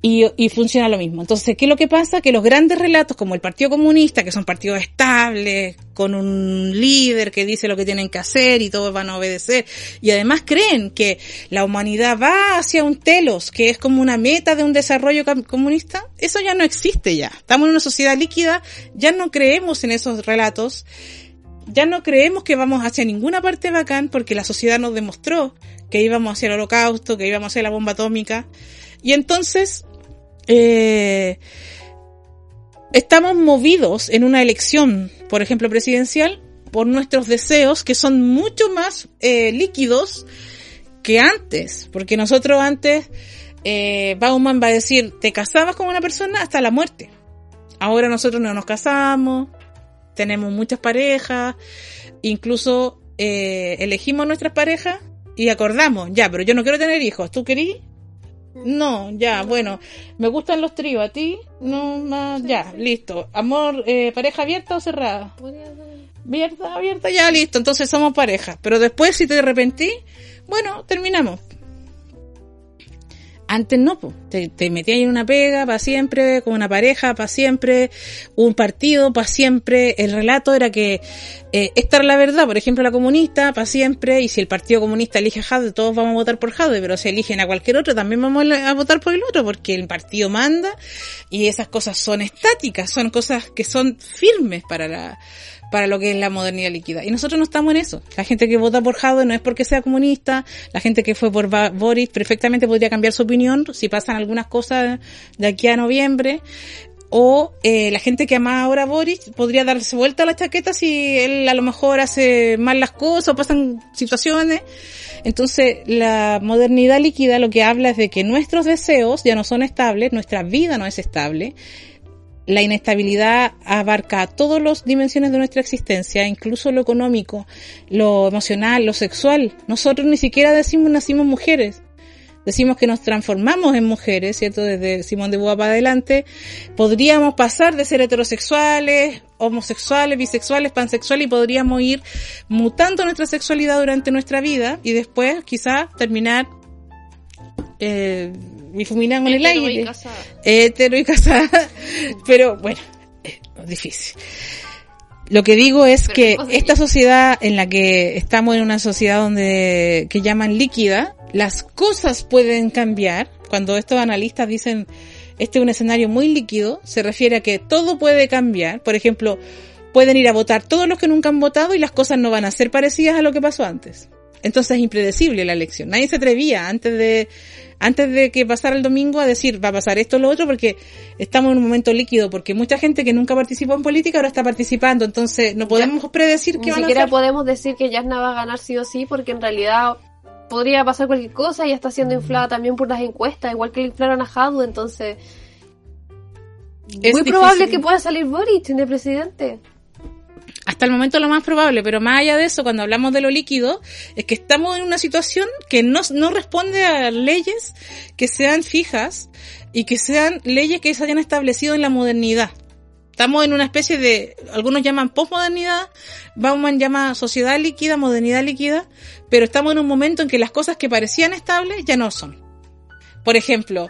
Y, funciona lo mismo. Entonces, ¿qué es lo que pasa? Que los grandes relatos, como el Partido Comunista, que son partidos estables, con un líder que dice lo que tienen que hacer y todos van a obedecer, y además creen que la humanidad va hacia un telos, que es como una meta de un desarrollo comunista, eso ya no existe ya. Estamos en una sociedad líquida, ya no creemos en esos relatos, ya no creemos que vamos hacia ninguna parte bacán, porque la sociedad nos demostró que íbamos hacia el holocausto, que íbamos hacia la bomba atómica, y entonces eh, estamos movidos en una elección, por ejemplo, presidencial, por nuestros deseos que son mucho más eh, líquidos que antes, porque nosotros antes, eh, Bauman va a decir, te casabas con una persona hasta la muerte. Ahora nosotros no nos casamos, tenemos muchas parejas, incluso eh, elegimos nuestras parejas y acordamos, ya, pero yo no quiero tener hijos, ¿tú querís? No, ya, bueno, me gustan los tríos, ¿a ti? No, más, ya, listo. Amor, eh, pareja abierta o cerrada? Abierta, abierta, ya, listo, entonces somos pareja. Pero después, si te arrepentí, bueno, terminamos. Antes no, te, te metías en una pega para siempre, con una pareja para siempre, un partido para siempre. El relato era que eh, esta era la verdad, por ejemplo, la comunista para siempre, y si el Partido Comunista elige a Jade, todos vamos a votar por Jade, pero si eligen a cualquier otro, también vamos a votar por el otro, porque el partido manda y esas cosas son estáticas, son cosas que son firmes para la para lo que es la modernidad líquida. Y nosotros no estamos en eso. La gente que vota por Jadwe no es porque sea comunista, la gente que fue por Boris perfectamente podría cambiar su opinión si pasan algunas cosas de aquí a noviembre. O eh, la gente que ama ahora a Boris podría darse vuelta a la chaqueta si él a lo mejor hace mal las cosas o pasan situaciones. Entonces, la modernidad líquida lo que habla es de que nuestros deseos ya no son estables, nuestra vida no es estable, la inestabilidad abarca todas las dimensiones de nuestra existencia, incluso lo económico, lo emocional, lo sexual. Nosotros ni siquiera decimos nacimos mujeres. Decimos que nos transformamos en mujeres, ¿cierto? Desde Simón de Bois para adelante. Podríamos pasar de ser heterosexuales, homosexuales, bisexuales, pansexuales y podríamos ir mutando nuestra sexualidad durante nuestra vida y después quizás terminar eh, difuminan en el aire. Y Hetero y casada. Pero bueno, es difícil. Lo que digo es que esta sociedad en la que estamos en una sociedad donde que llaman líquida, las cosas pueden cambiar. Cuando estos analistas dicen este es un escenario muy líquido, se refiere a que todo puede cambiar. Por ejemplo, pueden ir a votar todos los que nunca han votado y las cosas no van a ser parecidas a lo que pasó antes. Entonces es impredecible la elección. Nadie se atrevía antes de antes de que pasara el domingo a decir va a pasar esto o lo otro porque estamos en un momento líquido porque mucha gente que nunca participó en política ahora está participando entonces no podemos predecir que van a siquiera podemos decir que Yasna va a ganar sí o sí porque en realidad podría pasar cualquier cosa y está siendo inflada también por las encuestas igual que le inflaron a Hadu entonces es muy probable que pueda salir Boric de presidente hasta el momento lo más probable, pero más allá de eso, cuando hablamos de lo líquido, es que estamos en una situación que no, no responde a leyes que sean fijas y que sean leyes que se hayan establecido en la modernidad. Estamos en una especie de, algunos llaman postmodernidad, Bauman llama sociedad líquida, modernidad líquida, pero estamos en un momento en que las cosas que parecían estables ya no son. Por ejemplo,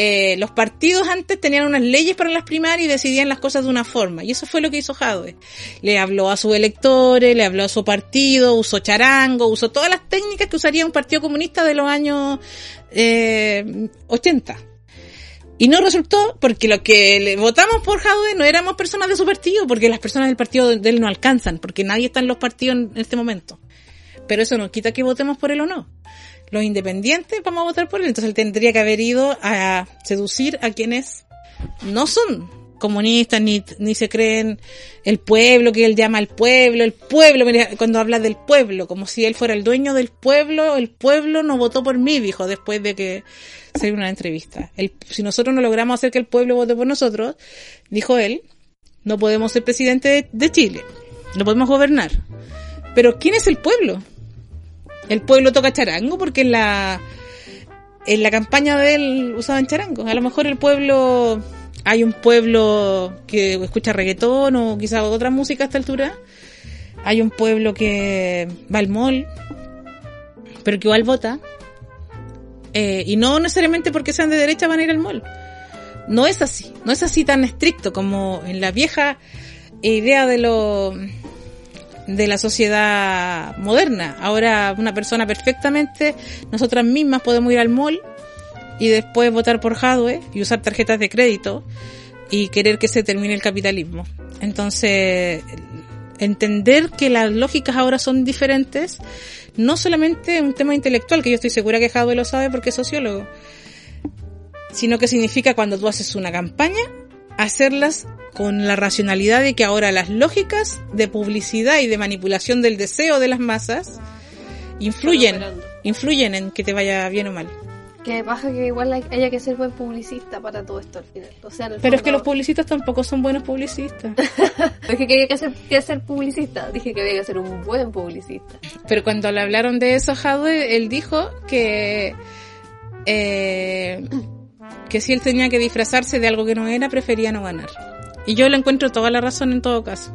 eh, los partidos antes tenían unas leyes para las primarias y decidían las cosas de una forma. Y eso fue lo que hizo Jadwe. Le habló a sus electores, le habló a su partido, usó charango, usó todas las técnicas que usaría un partido comunista de los años eh, 80. Y no resultó porque lo que le votamos por Jadwe no éramos personas de su partido, porque las personas del partido de él no alcanzan, porque nadie está en los partidos en este momento. Pero eso no quita que votemos por él o no los independientes vamos a votar por él. Entonces él tendría que haber ido a seducir a quienes no son comunistas ni, ni se creen el pueblo que él llama el pueblo, el pueblo, cuando habla del pueblo, como si él fuera el dueño del pueblo, el pueblo no votó por mí, dijo después de que se una entrevista. Si nosotros no logramos hacer que el pueblo vote por nosotros, dijo él, no podemos ser presidente de, de Chile, no podemos gobernar. Pero ¿quién es el pueblo? El pueblo toca charango porque en la en la campaña de él usaban charango. A lo mejor el pueblo hay un pueblo que escucha reggaetón o quizás otra música a esta altura. Hay un pueblo que va al mall, pero que igual vota. Eh, y no necesariamente porque sean de derecha van a ir al mall. No es así, no es así tan estricto como en la vieja idea de lo de la sociedad moderna. Ahora una persona perfectamente, nosotras mismas podemos ir al mall y después votar por hardware y usar tarjetas de crédito y querer que se termine el capitalismo. Entonces, entender que las lógicas ahora son diferentes, no solamente un tema intelectual, que yo estoy segura que Hadwe lo sabe porque es sociólogo, sino que significa cuando tú haces una campaña, hacerlas con la racionalidad de que ahora las lógicas de publicidad y de manipulación del deseo de las masas influyen, influyen en que te vaya bien o mal. Que baja que igual haya que ser buen publicista para todo esto al final. O sea, Pero es que los publicistas tampoco son buenos publicistas. dije que había que ser, que ser publicista, dije que había que ser un buen publicista. Pero cuando le hablaron de eso, Jadwe, él dijo que eh, que si él tenía que disfrazarse de algo que no era, prefería no ganar. Y yo le encuentro toda la razón en todo caso.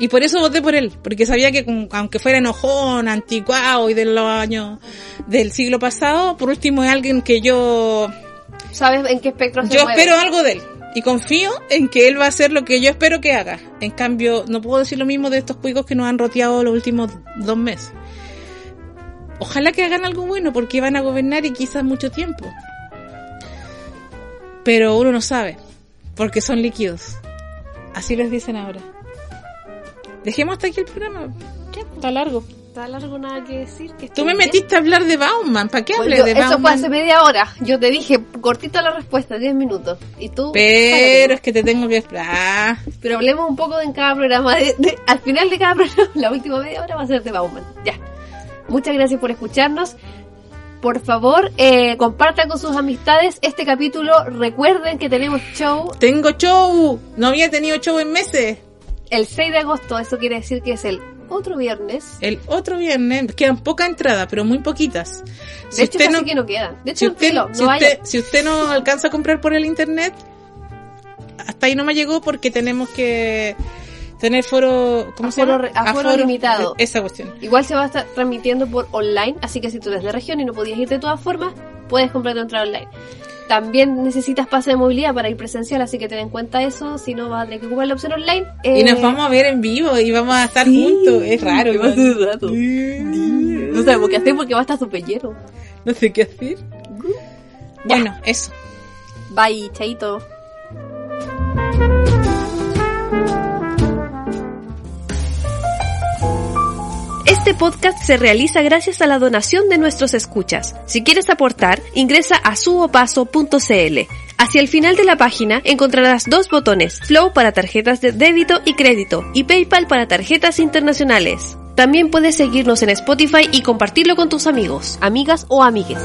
Y por eso voté por él, porque sabía que aunque fuera enojón, anticuado y de los años del siglo pasado, por último es alguien que yo... ¿Sabes en qué espectro se Yo espero algo de él. Y confío en que él va a hacer lo que yo espero que haga. En cambio, no puedo decir lo mismo de estos cuicos que nos han roteado los últimos dos meses. Ojalá que hagan algo bueno porque van a gobernar y quizás mucho tiempo. Pero uno no sabe. Porque son líquidos. Así les dicen ahora. Dejemos hasta aquí el programa. Está largo. Está largo, nada que decir. Que Tú me metiste a hablar de Bauman. ¿Para qué hablé de Bauman? Eso fue hace media hora. Yo te dije, cortita la respuesta, 10 minutos. Y tú. Pero es que te tengo que esperar. Pero hablemos un poco de en cada programa. al final de cada programa, la última media hora va a ser de Bauman. Ya. Muchas gracias por escucharnos por favor, eh, compartan con sus amistades este capítulo. Recuerden que tenemos show. Tengo show. No había tenido show en meses. El 6 de agosto, eso quiere decir que es el otro viernes. El otro viernes, quedan pocas entradas, pero muy poquitas. de hecho, no, que no quedan. De hecho, si usted, si usted no alcanza a comprar por el internet, hasta ahí no me llegó porque tenemos que tener foro, ¿cómo se llama? Aforo, limitado. Esa cuestión. Igual se va a estar transmitiendo por online, así que si tú eres de región y no podías ir de todas formas, puedes comprar tu entrada online. también necesitas pase de movilidad para ir presencial, así que ten en cuenta eso, si no vas a tener que ocupar la opción online. Y Eh, nos vamos a ver en vivo y vamos a estar sí, juntos. Es raro. va a igual. ser raro. No sabemos qué hacer porque va a estar súper lleno. No sé qué hacer. Bueno, eso. Bye, chaito. Este podcast se realiza gracias a la donación de nuestros escuchas. Si quieres aportar, ingresa a suopaso.cl. Hacia el final de la página encontrarás dos botones, Flow para tarjetas de débito y crédito y PayPal para tarjetas internacionales. También puedes seguirnos en Spotify y compartirlo con tus amigos, amigas o amigues.